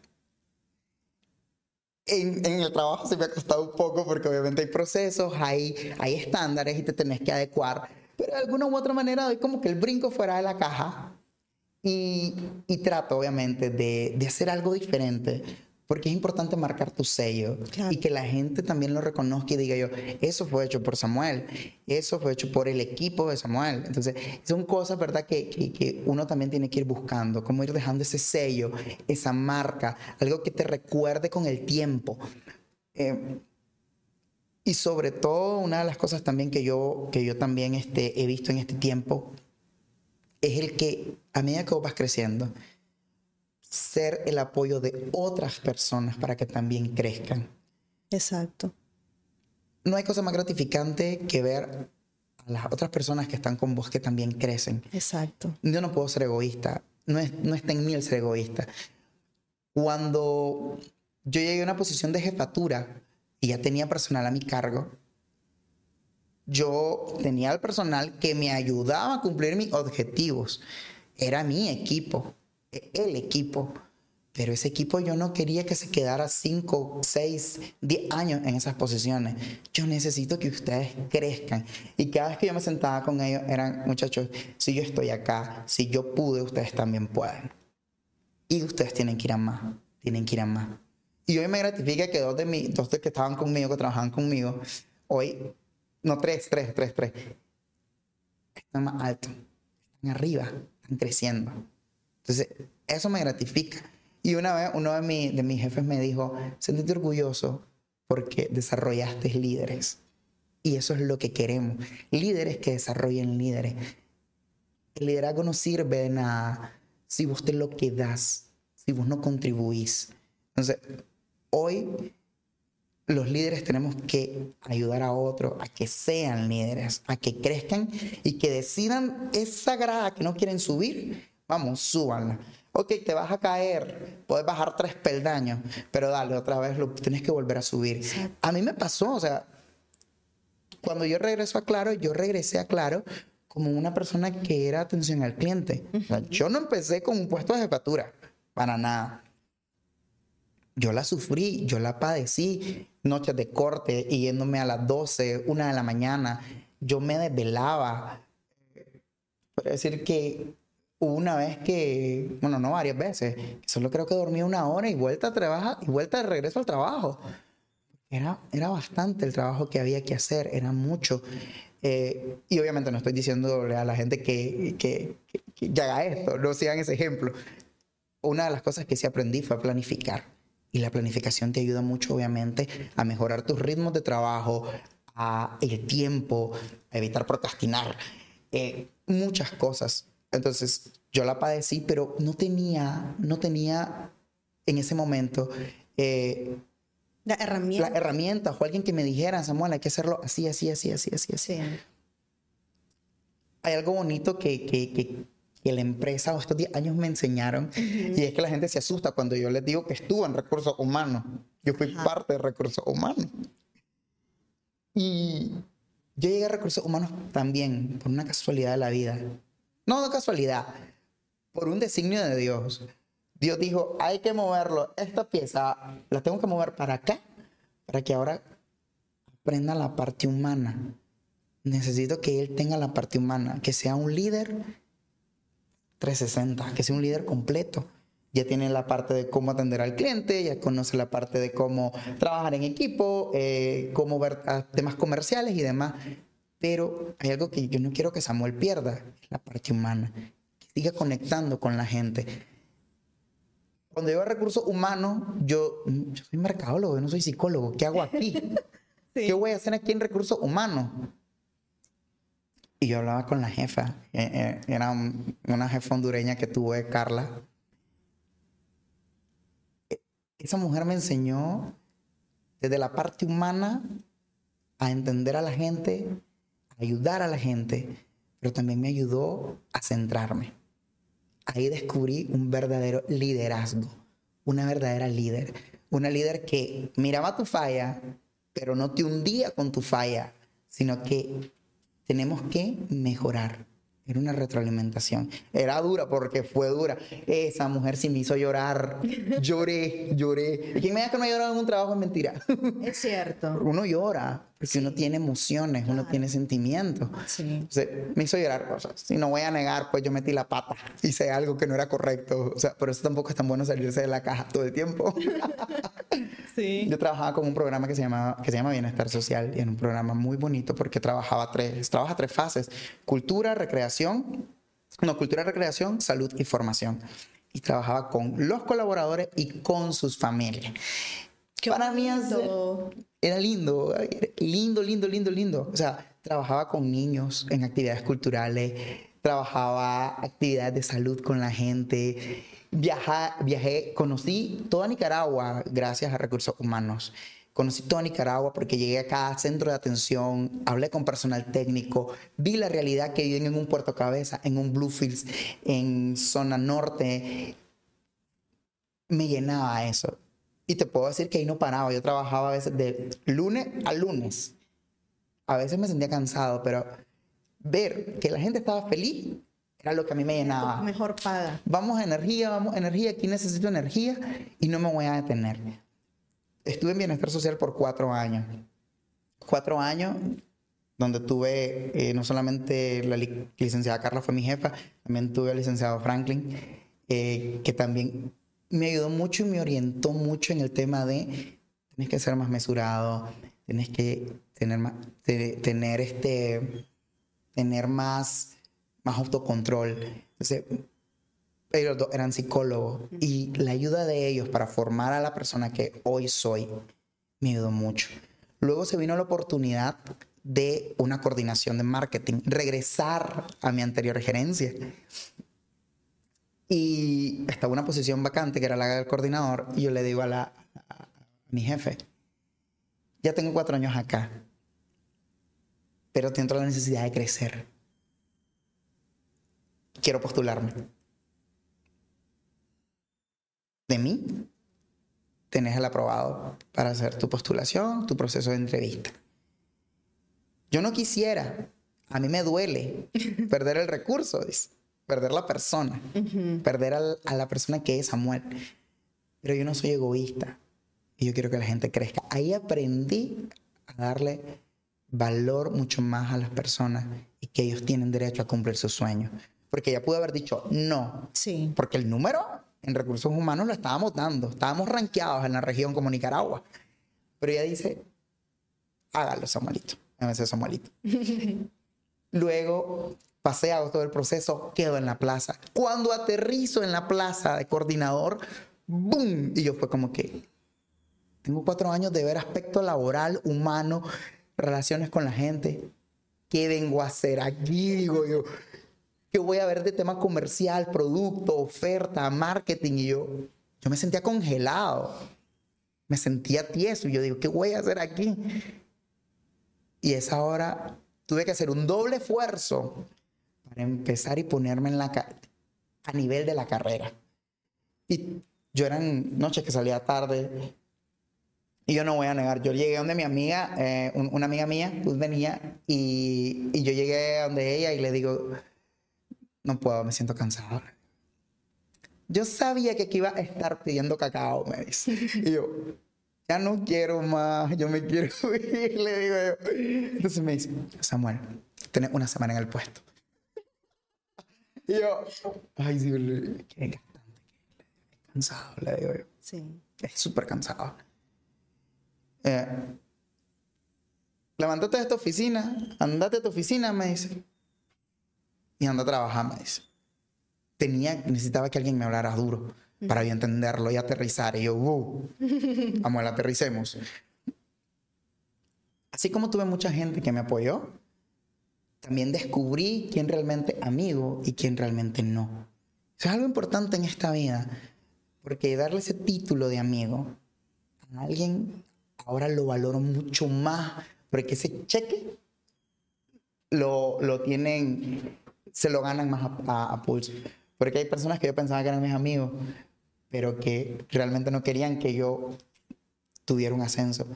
Speaker 1: En, en, el trabajo se me ha costado un poco porque obviamente hay procesos, hay, hay estándares y te tenés que adecuar, pero de alguna u otra manera doy como que el brinco fuera de la caja y, y trato obviamente de, de hacer algo diferente porque es importante marcar tu sello y que la gente también lo reconozca y diga yo, eso fue hecho por Samuel, eso fue hecho por el equipo de Samuel. Entonces, son cosas, ¿verdad?, que, que, uno también tiene que ir buscando, cómo ir dejando ese sello, esa marca, algo que te recuerde con el tiempo. Eh, y sobre todo, una de las cosas también que yo, que yo también este, he visto en este tiempo es el que a medida que vos vas creciendo, ser el apoyo de otras personas para que también crezcan.
Speaker 3: Exacto.
Speaker 1: No hay cosa más gratificante que ver a las otras personas que están con vos que también crecen.
Speaker 3: Exacto.
Speaker 1: Yo no puedo ser egoísta. No, es, no está en mí el ser egoísta. Cuando yo llegué a una posición de jefatura y ya tenía personal a mi cargo, yo tenía el personal que me ayudaba a cumplir mis objetivos. Era mi equipo, el equipo. Pero ese equipo yo no quería que se quedara 5, 6, 10 años en esas posiciones. Yo necesito que ustedes crezcan. Y cada vez que yo me sentaba con ellos eran, muchachos, si yo estoy acá, si yo pude, ustedes también pueden. Y ustedes tienen que ir a más, tienen que ir a más. Y hoy me gratifica que dos de mis, dos de que estaban conmigo, que trabajaban conmigo, hoy, no tres, tres, tres, tres, están más altos, están arriba, están creciendo. Entonces, eso me gratifica. Y una vez uno de, mi- de mis jefes me dijo, sentite orgulloso porque desarrollaste líderes. Y eso es lo que queremos. Líderes que desarrollen líderes. El liderazgo no sirve de nada si vos te lo quedas, si vos no contribuís. Entonces, hoy los líderes tenemos que ayudar a otros a que sean líderes, a que crezcan y que decidan esa grada que no quieren subir. Vamos, súbanla. Ok, te vas a caer, puedes bajar tres peldaños, pero dale, otra vez lo tienes que volver a subir. A mí me pasó, o sea, cuando yo regreso a Claro, yo regresé a Claro como una persona que era atención al cliente. O sea, yo no empecé con un puesto de jefatura, para nada. Yo la sufrí, yo la padecí, noches de corte, yéndome a las 12, una de la mañana, yo me desvelaba. Puedo decir que hubo una vez que, bueno, no varias veces, solo creo que dormía una hora y vuelta a trabajar, y vuelta de regreso al trabajo. Era, era bastante el trabajo que había que hacer, era mucho. Eh, y obviamente no estoy diciéndole a la gente que, que, que- que haga esto, no sigan ese ejemplo. Una de las cosas que sí aprendí fue planificar. Y la planificación te ayuda mucho, obviamente, a mejorar tus ritmos de trabajo, a el tiempo, a evitar procrastinar, eh, muchas cosas. Entonces, yo la padecí, pero no tenía, no tenía en ese momento eh,
Speaker 3: La herramienta.
Speaker 1: las herramientas o alguien que me dijera, Samuel, hay que hacerlo así, así, así, así, así, así.
Speaker 3: Sí.
Speaker 1: Hay algo bonito que, que, que, que la empresa o estos 10 años me enseñaron y es que la gente se asusta cuando yo les digo que estuve en recursos humanos. Yo fui
Speaker 3: Ajá.
Speaker 1: parte de recursos humanos. Y yo llegué a recursos humanos también por una casualidad de la vida. No, no casualidad, por un designio de Dios. Dios dijo, hay que moverlo. Esta pieza la tengo que mover para acá, para que ahora aprenda la parte humana. Necesito que él tenga la parte humana, que sea un líder 360, que sea un líder completo. Ya tiene la parte de cómo atender al cliente, ya conoce la parte de cómo trabajar en equipo, eh, cómo ver temas comerciales y demás. Pero hay algo que yo no quiero que Samuel pierda, la parte humana, que siga conectando con la gente. Cuando yo a recursos humanos, yo, yo soy mercadólogo, yo no soy psicólogo. ¿Qué hago aquí? ¿Qué voy a hacer aquí en recursos humanos? Y yo hablaba con la jefa, eh, eh, era un- una jefa hondureña que tuve, Carla. Esa mujer me enseñó desde la parte humana a entender a la gente, ayudar a la gente, pero también me ayudó a centrarme. Ahí descubrí un verdadero liderazgo, una verdadera líder, una líder que miraba tu falla, pero no te hundía con tu falla, sino que tenemos que mejorar. Era una retroalimentación. Era dura porque fue dura. Esa mujer sí me hizo llorar. Lloré, lloré. Y quien me diga que no he llorado en un trabajo es mentira.
Speaker 3: Es cierto.
Speaker 1: Uno llora porque uno tiene emociones, uno tiene sentimientos.
Speaker 3: Sí.
Speaker 1: Entonces, me hizo llorar cosas. Si no voy a negar, pues yo metí la pata. Hice algo que no era correcto. O sea, por eso tampoco es tan bueno salirse de la caja todo el tiempo.
Speaker 3: Sí.
Speaker 1: Yo trabajaba con un programa que se, llama, que se llama Bienestar Social y era un programa muy bonito porque trabajaba tres, trabaja tres fases. Cultura, recreación, no, cultura, recreación, salud y formación. Y trabajaba con los colaboradores y con sus familias.
Speaker 3: Qué
Speaker 1: Para mí
Speaker 3: bonito.
Speaker 1: hacer- era lindo, lindo, lindo, lindo, lindo. O sea, trabajaba con niños en actividades culturales, trabajaba actividades de salud con la gente, viaja, viajé, conocí toda Nicaragua gracias a recursos humanos. Conocí toda Nicaragua porque llegué a cada centro de atención, hablé con personal técnico, vi la realidad que viven en un Puerto Cabeza, en un Bluefields, en zona norte. Me llenaba eso. Y te puedo decir que ahí no paraba. Yo trabajaba a veces de lunes a lunes. A veces me sentía cansado, pero ver que la gente estaba feliz era lo que a mí me llenaba.
Speaker 3: Mejor paga.
Speaker 1: Vamos a energía, vamos a energía, aquí necesito energía y no me voy a detener. Estuve en bienestar social por cuatro años. Cuatro años donde tuve eh, no solamente la li- licenciada Carla fue mi jefa, también tuve al licenciado Franklin, eh, que también me ayudó mucho y me orientó mucho en el tema de tienes que ser más mesurado, tienes que tener más, te- tener este, tener más, más autocontrol. Entonces, ellos eran psicólogos y la ayuda de ellos para formar a la persona que hoy soy me ayudó mucho. Luego se vino la oportunidad de una coordinación de marketing, regresar a mi anterior gerencia. Y estaba una posición vacante que era la del coordinador y yo le digo a, la, mi jefe, ya tengo cuatro años acá, pero siento la necesidad de crecer. Quiero postularme. De mí, tenés el aprobado para hacer tu postulación, tu proceso de entrevista. Yo no quisiera, a mí me duele perder el recurso, dice, perder la persona, perder al- a la persona que es Samuel. Pero yo no soy egoísta y yo quiero que la gente crezca. Ahí aprendí a darle valor mucho más a las personas y que ellos tienen derecho a cumplir sus sueños. Porque ya pude haber dicho no,
Speaker 3: Sí.
Speaker 1: porque el número en recursos humanos lo estábamos dando. Estábamos rankeados en la región como Nicaragua. Pero ella dice, hágalo, Samuelito. MC Samuelito. Luego pasé hago todo el proceso, quedo en la plaza. Cuando aterrizo en la plaza de coordinador, ¡boom! Y yo fue como que, tengo cuatro años de ver aspecto laboral, humano, relaciones con la gente. ¿Qué vengo a hacer aquí? Digo yo. ¿Qué voy a ver de tema comercial, producto, oferta, marketing? Y yo, yo me sentía congelado. Me sentía tieso. Y yo digo, ¿qué voy a hacer aquí? Y esa hora tuve que hacer un doble esfuerzo para empezar y ponerme en la a nivel de la carrera. Y yo eran noches que salía tarde. Y yo no voy a negar, yo llegué donde mi amiga, eh, un- una amiga mía, Luz venía, y, y yo llegué donde ella y le digo, no puedo, me siento cansado. Yo sabía que aquí iba a estar pidiendo cacao, me dice. Y yo, ya no quiero más, yo me quiero ir, le digo yo. Entonces me dice, Samuel, tenés una semana en el puesto. Y yo, ay, sí, le- qué qué cansado, le digo yo.
Speaker 3: Sí.
Speaker 1: Es súper cansado. Eh, levántate de esta oficina, andate a tu oficina, me dice. Y anda a trabajar, me dice. Tenía, necesitaba que alguien me hablara duro para yo entenderlo y aterrizar. Y yo, uh, vamos, aterricemos. Así como tuve mucha gente que me apoyó, también descubrí quién realmente amigo y quién realmente no. Eso es algo importante en esta vida, porque darle ese título de amigo a alguien ahora lo valoro mucho más, porque ese cheque lo, lo tienen, se lo ganan más a, a- pulso. Porque hay personas que yo pensaba que eran mis amigos, pero que realmente no querían que yo tuviera un ascenso.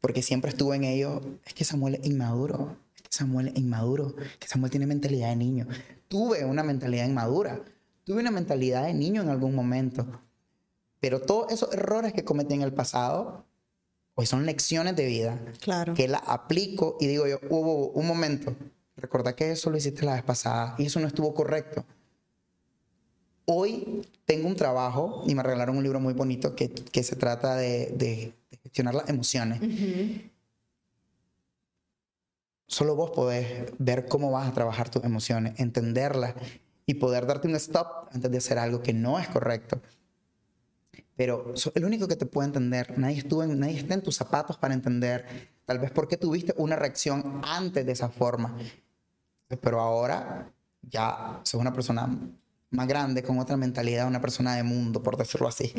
Speaker 1: Porque siempre estuve en ellos, es que Samuel es inmaduro, Samuel es inmaduro, que Samuel tiene mentalidad de niño. Tuve una mentalidad inmadura, tuve una mentalidad de niño en algún momento. Pero todos esos errores que cometí en el pasado, hoy son lecciones de vida
Speaker 3: Claro.
Speaker 1: que la aplico y digo yo, hubo un momento, recordá que eso lo hiciste la vez pasada y eso no estuvo correcto. Hoy tengo un trabajo y me regalaron un libro muy bonito que, que se trata de, de- de gestionar las emociones. Solo vos podés ver cómo vas a trabajar tus emociones, entenderlas y poder darte un stop antes de hacer algo que no es correcto. Pero so- el único que te puede entender, nadie, estuvo en- nadie está en tus zapatos para entender tal vez por qué tuviste una reacción antes de esa forma. Pero ahora ya sos una persona más grande, con otra mentalidad, una persona de mundo, por decirlo así.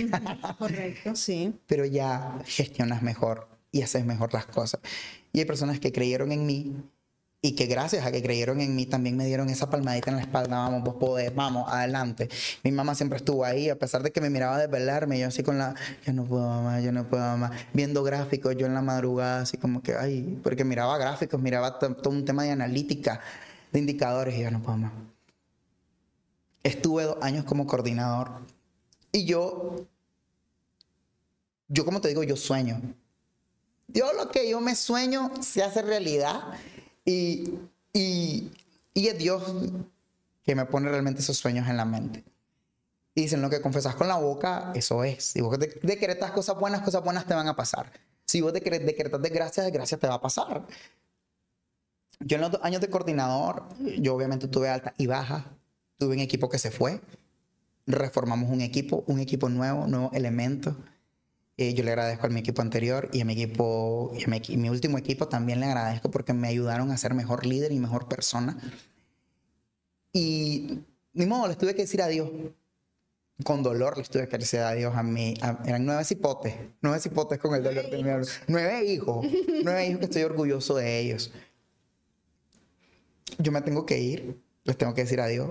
Speaker 3: Correcto, sí.
Speaker 1: Pero ya gestionas mejor y haces mejor las cosas. Y hay personas que creyeron en mí y que gracias a que creyeron en mí también me dieron esa palmadita en la espalda, vamos, vos podés, vamos, adelante. Mi mamá siempre estuvo ahí, a pesar de que me miraba desvelarme, yo así con la, yo no puedo mamá, yo no puedo más, viendo gráficos, yo en la madrugada, así como que, ay, porque miraba gráficos, miraba todo un tema de analítica, de indicadores, y yo no puedo más. Estuve dos años como coordinador y yo, yo como te digo, yo sueño. Yo lo que yo me sueño se hace realidad y, y, es Dios que me pone realmente esos sueños en la mente. Y dicen, lo que confesas con la boca, eso es. Si vos decretas cosas buenas, cosas buenas te van a pasar. Si vos decretas desgracias, desgracias te va a pasar. Yo en los años de coordinador, yo obviamente tuve alta y baja. Tuve un equipo que se fue. Reformamos un equipo, un equipo nuevo, nuevos elementos. Eh, yo le agradezco a mi equipo anterior y a mi equipo, y a mi, mi, último equipo también le agradezco porque me ayudaron a ser mejor líder y mejor persona. Y ni modo, les tuve que decir adiós. Con dolor les tuve que decir adiós a mí. eran nueve cipotes, nueve cipotes con el dolor de mi Nueve hijos, nueve hijos que estoy orgulloso de ellos. Yo me tengo que ir, les tengo que decir adiós.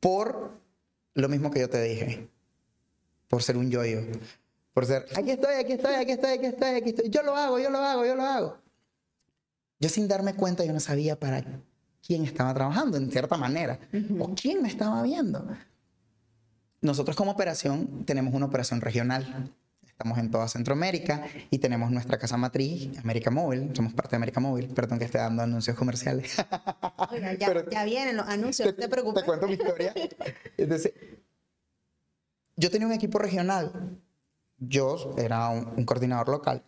Speaker 1: Por lo mismo que yo te dije por ser un yo-yo. Por ser, aquí estoy, aquí estoy, aquí estoy, aquí estoy, aquí estoy. Yo lo hago, yo lo hago, yo lo hago. Yo sin darme cuenta, yo no sabía para quién estaba trabajando, en cierta manera, o quién me estaba viendo. Nosotros como operación tenemos una operación regional. Estamos en toda Centroamérica y tenemos nuestra casa matriz, América Móvil. Somos parte de América Móvil. Perdón que esté dando anuncios comerciales.
Speaker 3: Oiga, ya, ya, vienen los anuncios, no te preocupes.
Speaker 1: Te cuento mi historia. Entonces, yo tenía un equipo regional. Yo era un, coordinador local.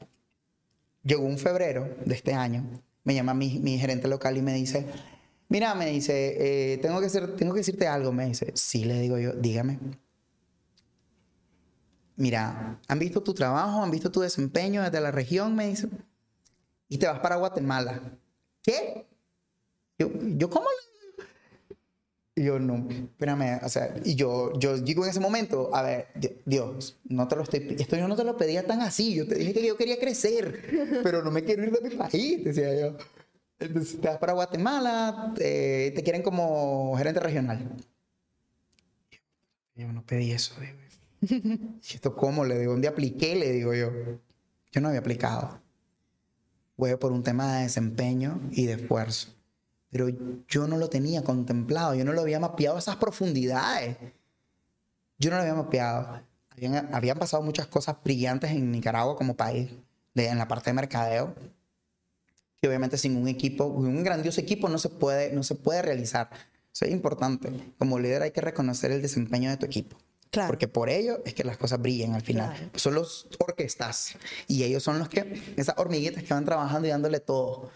Speaker 1: Llegó un febrero de este año. Me llama mi, gerente local y me dice, mira, me dice, eh, tengo, que tengo que decirte algo. Me dice, sí, le digo yo, dígame. Mira, han visto tu trabajo, han visto tu desempeño desde la región, me dice, y te vas para Guatemala. ¿Qué? Yo, yo ¿cómo le yo, no, espérame, o sea, y yo, yo digo en ese momento, a ver, Dios, no te lo estoy, esto yo no te lo pedía tan así, yo te dije que yo quería crecer, pero no me quiero ir de mi país, decía yo. Entonces te vas para Guatemala, te, quieren como gerente regional. Yo no pedí eso, digo. ¿Y esto cómo? Le digo, ¿dónde apliqué? Le digo yo. Yo no había aplicado. Fue por un tema de desempeño y de esfuerzo pero yo no lo tenía contemplado, yo no lo había mapeado esas profundidades. Yo no lo había mapeado. Habían, pasado muchas cosas brillantes en Nicaragua como país, en la parte de mercadeo, que obviamente sin un equipo, un grandioso equipo no se puede, no se puede realizar. Eso es importante. Como líder hay que reconocer el desempeño de tu equipo. Claro. Porque por ello es que las cosas brillan al final. Son los orquestas y ellos son los que, esas hormiguitas que van trabajando y dándole todo.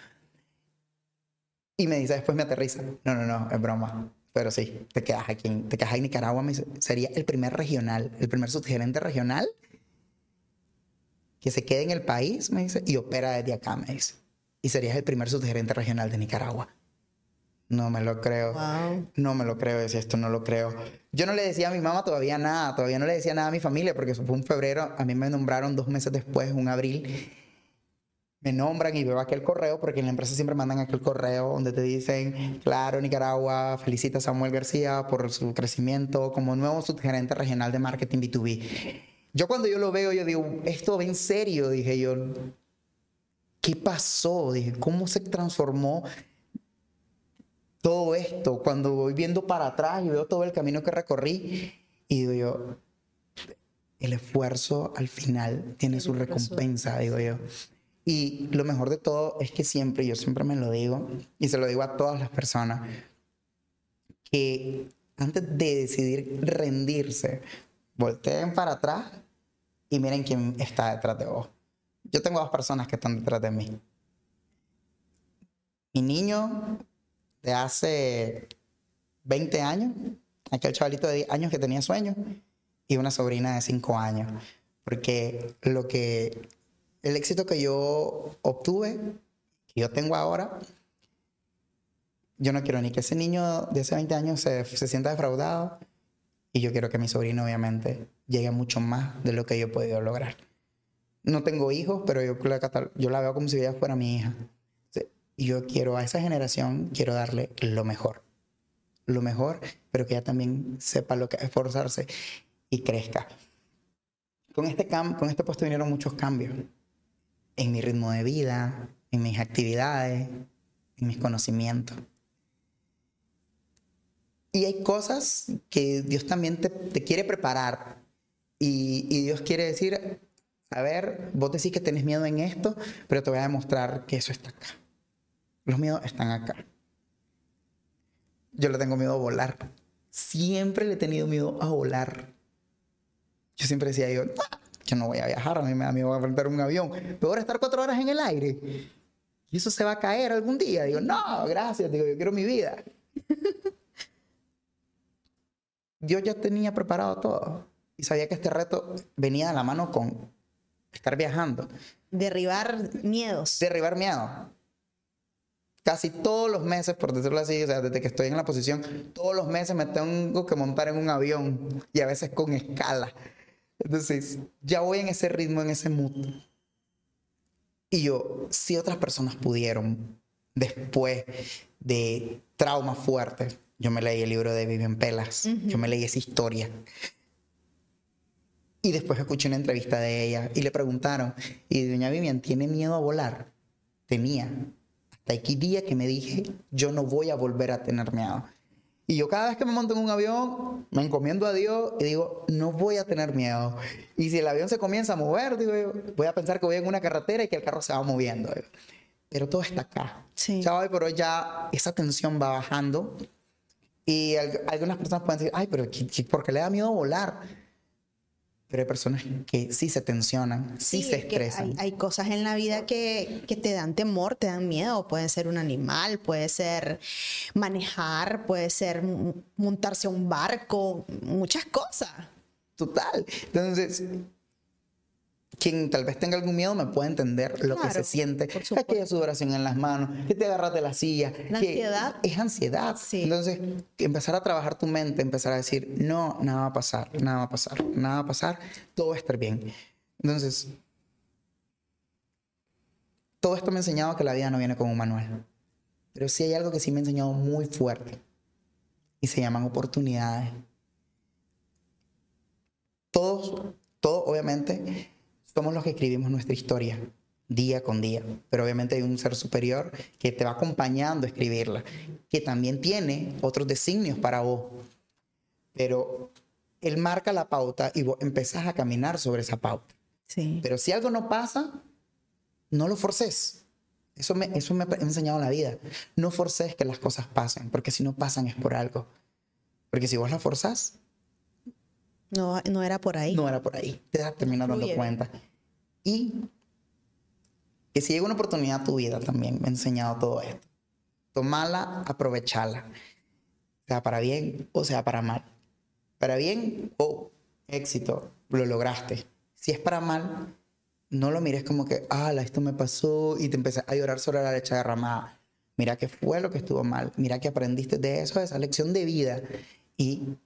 Speaker 1: Y me dice, después me aterriza. No, no, no, es broma. Pero sí, te quedas aquí, te quedas en Nicaragua. Me dice, sería el primer regional, el primer subgerente regional que se quede en el país, me dice, y opera desde acá, me dice. Y serías el primer subgerente regional de Nicaragua. No me lo creo. No me lo creo, decía esto, no lo creo. Yo no le decía a mi mamá todavía nada, todavía no le decía nada a mi familia, porque eso fue un febrero, a mí me nombraron dos meses después, un abril, me nombran y veo aquel correo, porque en la empresa siempre mandan aquel correo donde te dicen, claro, Nicaragua felicita a Samuel García por su crecimiento como nuevo subgerente regional de marketing B2B. Yo cuando yo lo veo, yo digo, esto va en serio, dije yo, ¿qué pasó? Dije, ¿cómo se transformó todo esto? Cuando voy viendo para atrás y veo todo el camino que recorrí, y digo yo, el esfuerzo al final tiene su recompensa, digo yo. Y lo mejor de todo es que siempre, yo siempre me lo digo, y se lo digo a todas las personas, que antes de decidir rendirse, volteen para atrás y miren quién está detrás de vos. Yo tengo dos personas que están detrás de mí. Mi niño de hace 20 años, aquel chavalito de 10 años que tenía sueños, y una sobrina de 5 años. Porque lo que el éxito que yo obtuve, que yo tengo ahora, yo no quiero ni que ese niño de hace 20 años se, se sienta defraudado y yo quiero que mi sobrino obviamente llegue mucho más de lo que yo he podido lograr. No tengo hijos, pero yo la, yo la veo como si ella fuera mi hija. Y yo quiero a esa generación, quiero darle lo mejor. Lo mejor, pero que ella también sepa lo que es esforzarse y crezca. Con este, cam con este puesto vinieron muchos cambios en mi ritmo de vida, en mis actividades, en mis conocimientos. Y hay cosas que Dios también te, quiere preparar. Y, y Dios quiere decir, a ver, vos decís que tenés miedo en esto, pero te voy a demostrar que eso está acá. Los miedos están acá. Yo le tengo miedo a volar. Siempre le he tenido miedo a volar. Yo siempre decía yo, "Ah, yo no voy a viajar, a mí me da miedo enfrentar un avión. Peor estar cuatro horas en el aire. Y eso se va a caer algún día. Digo, no, gracias, digo, yo quiero mi vida. Dios ya tenía preparado todo. Y sabía que este reto venía de la mano con estar viajando.
Speaker 3: Derribar miedos.
Speaker 1: Derribar miedo. Casi todos los meses, por decirlo así, o sea, desde que estoy en la posición, todos los meses me tengo que montar en un avión y a veces con escala. Entonces, ya voy en ese ritmo, en ese mood. Y yo, si otras personas pudieron, después de traumas fuertes, yo me leí el libro de Vivian Pelas, yo me leí esa historia. Y después escuché una entrevista de ella y le preguntaron, ¿y doña Vivian tiene miedo a volar? Tenía. Hasta aquí día que me dije, yo no voy a volver a tener miedo. Y yo cada vez que me monto en un avión, me encomiendo a Dios y digo, no voy a tener miedo. Y si el avión se comienza a mover, digo yo, voy a pensar que voy en una carretera y que el carro se va moviendo. digo. Pero todo está acá.
Speaker 3: Sí.
Speaker 1: Ya hoy por hoy ya esa tensión va bajando. Y al- algunas personas pueden decir, ay, pero ¿qué- qué- ¿por qué le da miedo volar? Pero hay personas que sí se tensionan, sí, se estresan.
Speaker 3: Hay, hay cosas en la vida que, que te dan temor, te dan miedo. Puede ser un animal, puede ser manejar, puede ser montarse a un barco, muchas cosas.
Speaker 1: Total. Entonces, quien tal vez tenga algún miedo me puede entender lo que se siente. Aquella sudoración en las manos, que te agarras de la silla.
Speaker 3: La
Speaker 1: que
Speaker 3: ansiedad.
Speaker 1: Es ansiedad.
Speaker 3: Sí.
Speaker 1: Entonces, empezar a trabajar tu mente, empezar a decir, no, nada va a pasar, nada va a pasar, nada va a pasar, todo va a estar bien. Entonces, todo esto me ha enseñado que la vida no viene con un manual. Pero sí hay algo que sí me ha enseñado muy fuerte. Y se llaman oportunidades. Todos, todos obviamente, somos los que escribimos nuestra historia día con día. Pero obviamente hay un ser superior que te va acompañando a escribirla, que también tiene otros designios para vos. Pero él marca la pauta y vos empezás a caminar sobre esa pauta.
Speaker 3: Sí.
Speaker 1: Pero si algo no pasa, no lo forces. Eso me, eso me ha enseñado la vida. No forces que las cosas pasen, porque si no pasan es por algo. Porque si vos las forzás,
Speaker 3: No, no era por ahí.
Speaker 1: no era por ahí. Te terminar dando cuenta. Y que si llega una oportunidad a tu vida también, me ha enseñado todo esto. Tomala, aprovechala. Sea para bien o sea para mal. Para bien, oh, éxito, lo lograste. Si es para mal, no lo mires como que, ah, esto me pasó y te empecé a llorar sobre la leche derramada. Mira qué fue lo que estuvo mal. Mira que aprendiste de eso, de esa lección de vida. Y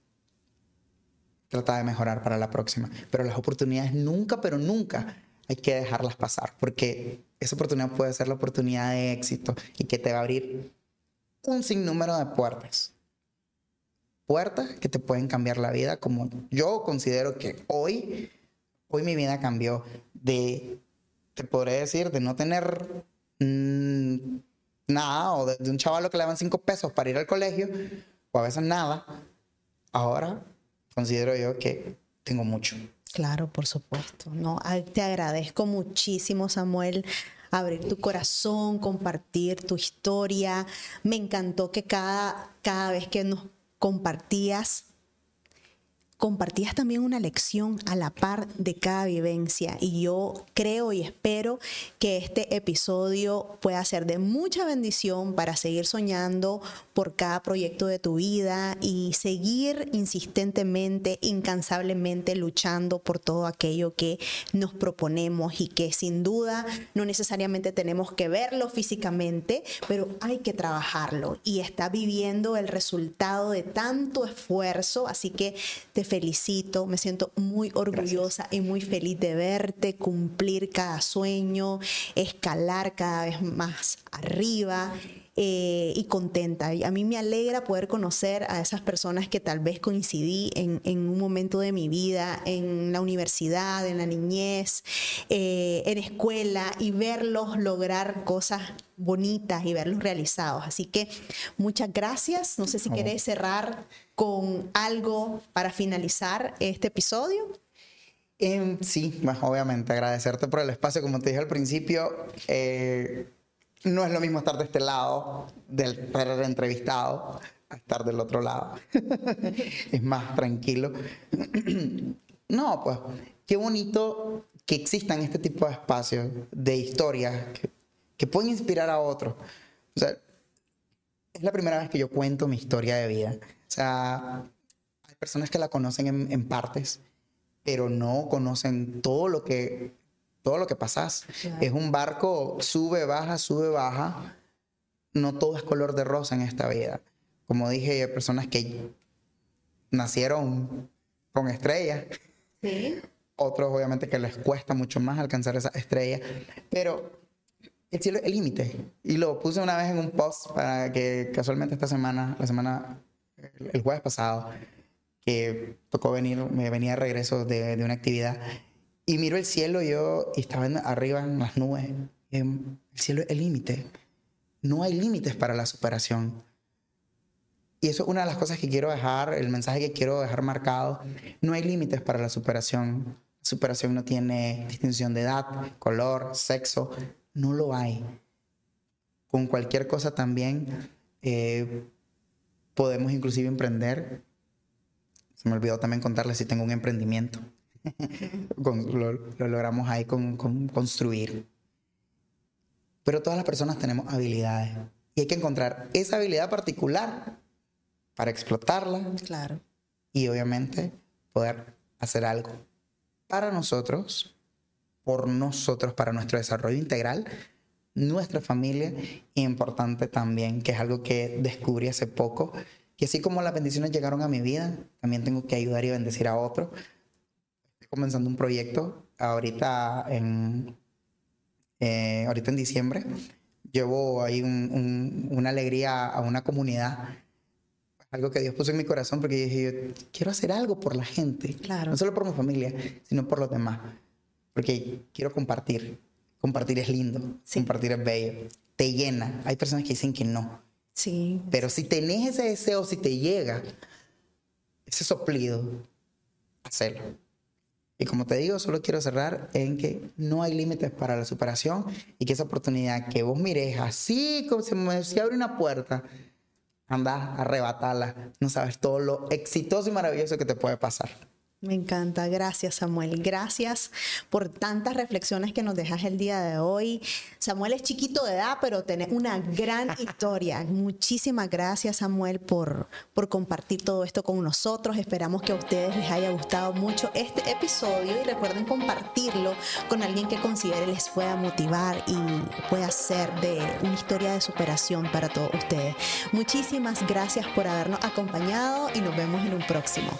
Speaker 1: trata de mejorar para la próxima. Pero las oportunidades nunca, pero nunca hay que dejarlas pasar, porque esa oportunidad puede ser la oportunidad de éxito y que te va a abrir un sinnúmero de puertas. Puertas que te pueden cambiar la vida, como yo considero que hoy, hoy mi vida cambió de, te podré decir, de no tener mm, nada, o de, de un chaval que le daban cinco pesos para ir al colegio, o a veces nada. Ahora considero yo que tengo mucho.
Speaker 3: Claro, por supuesto. No, te agradezco muchísimo, Samuel, abrir tu corazón, compartir tu historia. Me encantó que cada, cada vez que nos compartías, compartías también una lección a la par de cada vivencia. Y yo creo y espero que este episodio pueda ser de mucha bendición para seguir soñando por cada proyecto de tu vida y seguir insistentemente, incansablemente luchando por todo aquello que nos proponemos y que sin duda no necesariamente tenemos que verlo físicamente, pero hay que trabajarlo y está viviendo el resultado de tanto esfuerzo. Así que te felicito, me siento muy orgullosa y muy feliz de verte, cumplir cada sueño, escalar cada vez más arriba. Eh, y contenta. Y a mí me alegra poder conocer a esas personas que tal vez coincidí en, un momento de mi vida, en la universidad, en la niñez, eh, en escuela, y verlos lograr cosas bonitas y verlos realizados. Así que muchas gracias. No sé si querés cerrar con algo para finalizar este episodio.
Speaker 1: Em, sí, obviamente agradecerte por el espacio, como te dije al principio. Eh, no es lo mismo estar de este lado del ser entrevistado a estar del otro lado. es más tranquilo. no, pues, qué bonito que existan este tipo de espacios, de historias que, pueden inspirar a otros. O sea, es la primera vez que yo cuento mi historia de vida. O sea, hay personas que la conocen en, en partes, pero no conocen todo lo que todo lo que pasas. Es un barco, sube, baja, sube, baja. No todo es color de rosa en esta vida. Como dije, hay personas que nacieron con estrellas. Sí. Otros, obviamente, que les cuesta mucho más alcanzar esa estrella. Pero el cielo es el límite. Y lo puse una vez en un post para que casualmente esta semana, la semana, el jueves pasado, que tocó venir, me venía de regreso de, de una actividad y miro el cielo yo y estaba arriba en las nubes. el cielo es el límite. No hay límites para la superación. Y eso es una de las cosas que quiero dejar, el mensaje que quiero dejar marcado. No hay límites para la superación. Superación no tiene distinción de edad, color, sexo. No lo hay. Con cualquier cosa también eh, podemos inclusive emprender. Se me olvidó también contarles si tengo un emprendimiento lo, logramos ahí con, construir. Pero todas las personas tenemos habilidades y hay que encontrar esa habilidad particular para explotarla.
Speaker 3: Claro.
Speaker 1: Y obviamente poder hacer algo para nosotros, por nosotros, para nuestro desarrollo integral, nuestra familia y importante también, que es algo que descubrí hace poco, que así como las bendiciones llegaron a mi vida, también tengo que ayudar y bendecir a otros comenzando un proyecto ahorita en, eh, ahorita en diciembre. Llevo ahí una alegría a una comunidad. Algo que Dios puso en mi corazón porque dije, quiero hacer algo por la gente. Claro. No solo por mi familia, sino por los demás. Porque quiero compartir. Compartir es lindo. Compartir es bello. Te llena. Hay personas que dicen que no.
Speaker 3: Sí.
Speaker 1: Pero si tenés ese deseo, si te llega ese soplido, hacelo. Y como te digo, solo quiero cerrar en que no hay límites para la superación y que esa oportunidad que vos mires así como si se abre una puerta, anda, arrebatala. No sabes todo lo exitoso y maravilloso que te puede pasar.
Speaker 3: Me encanta, gracias Samuel. Gracias por tantas reflexiones que nos dejas el día de hoy. Samuel es chiquito de edad, pero tiene una gran historia. Muchísimas gracias Samuel por, por compartir todo esto con nosotros. Esperamos que a ustedes les haya gustado mucho este episodio y recuerden compartirlo con alguien que considere les pueda motivar y pueda ser de una historia de superación para todos ustedes. Muchísimas gracias por habernos acompañado y nos vemos en un próximo.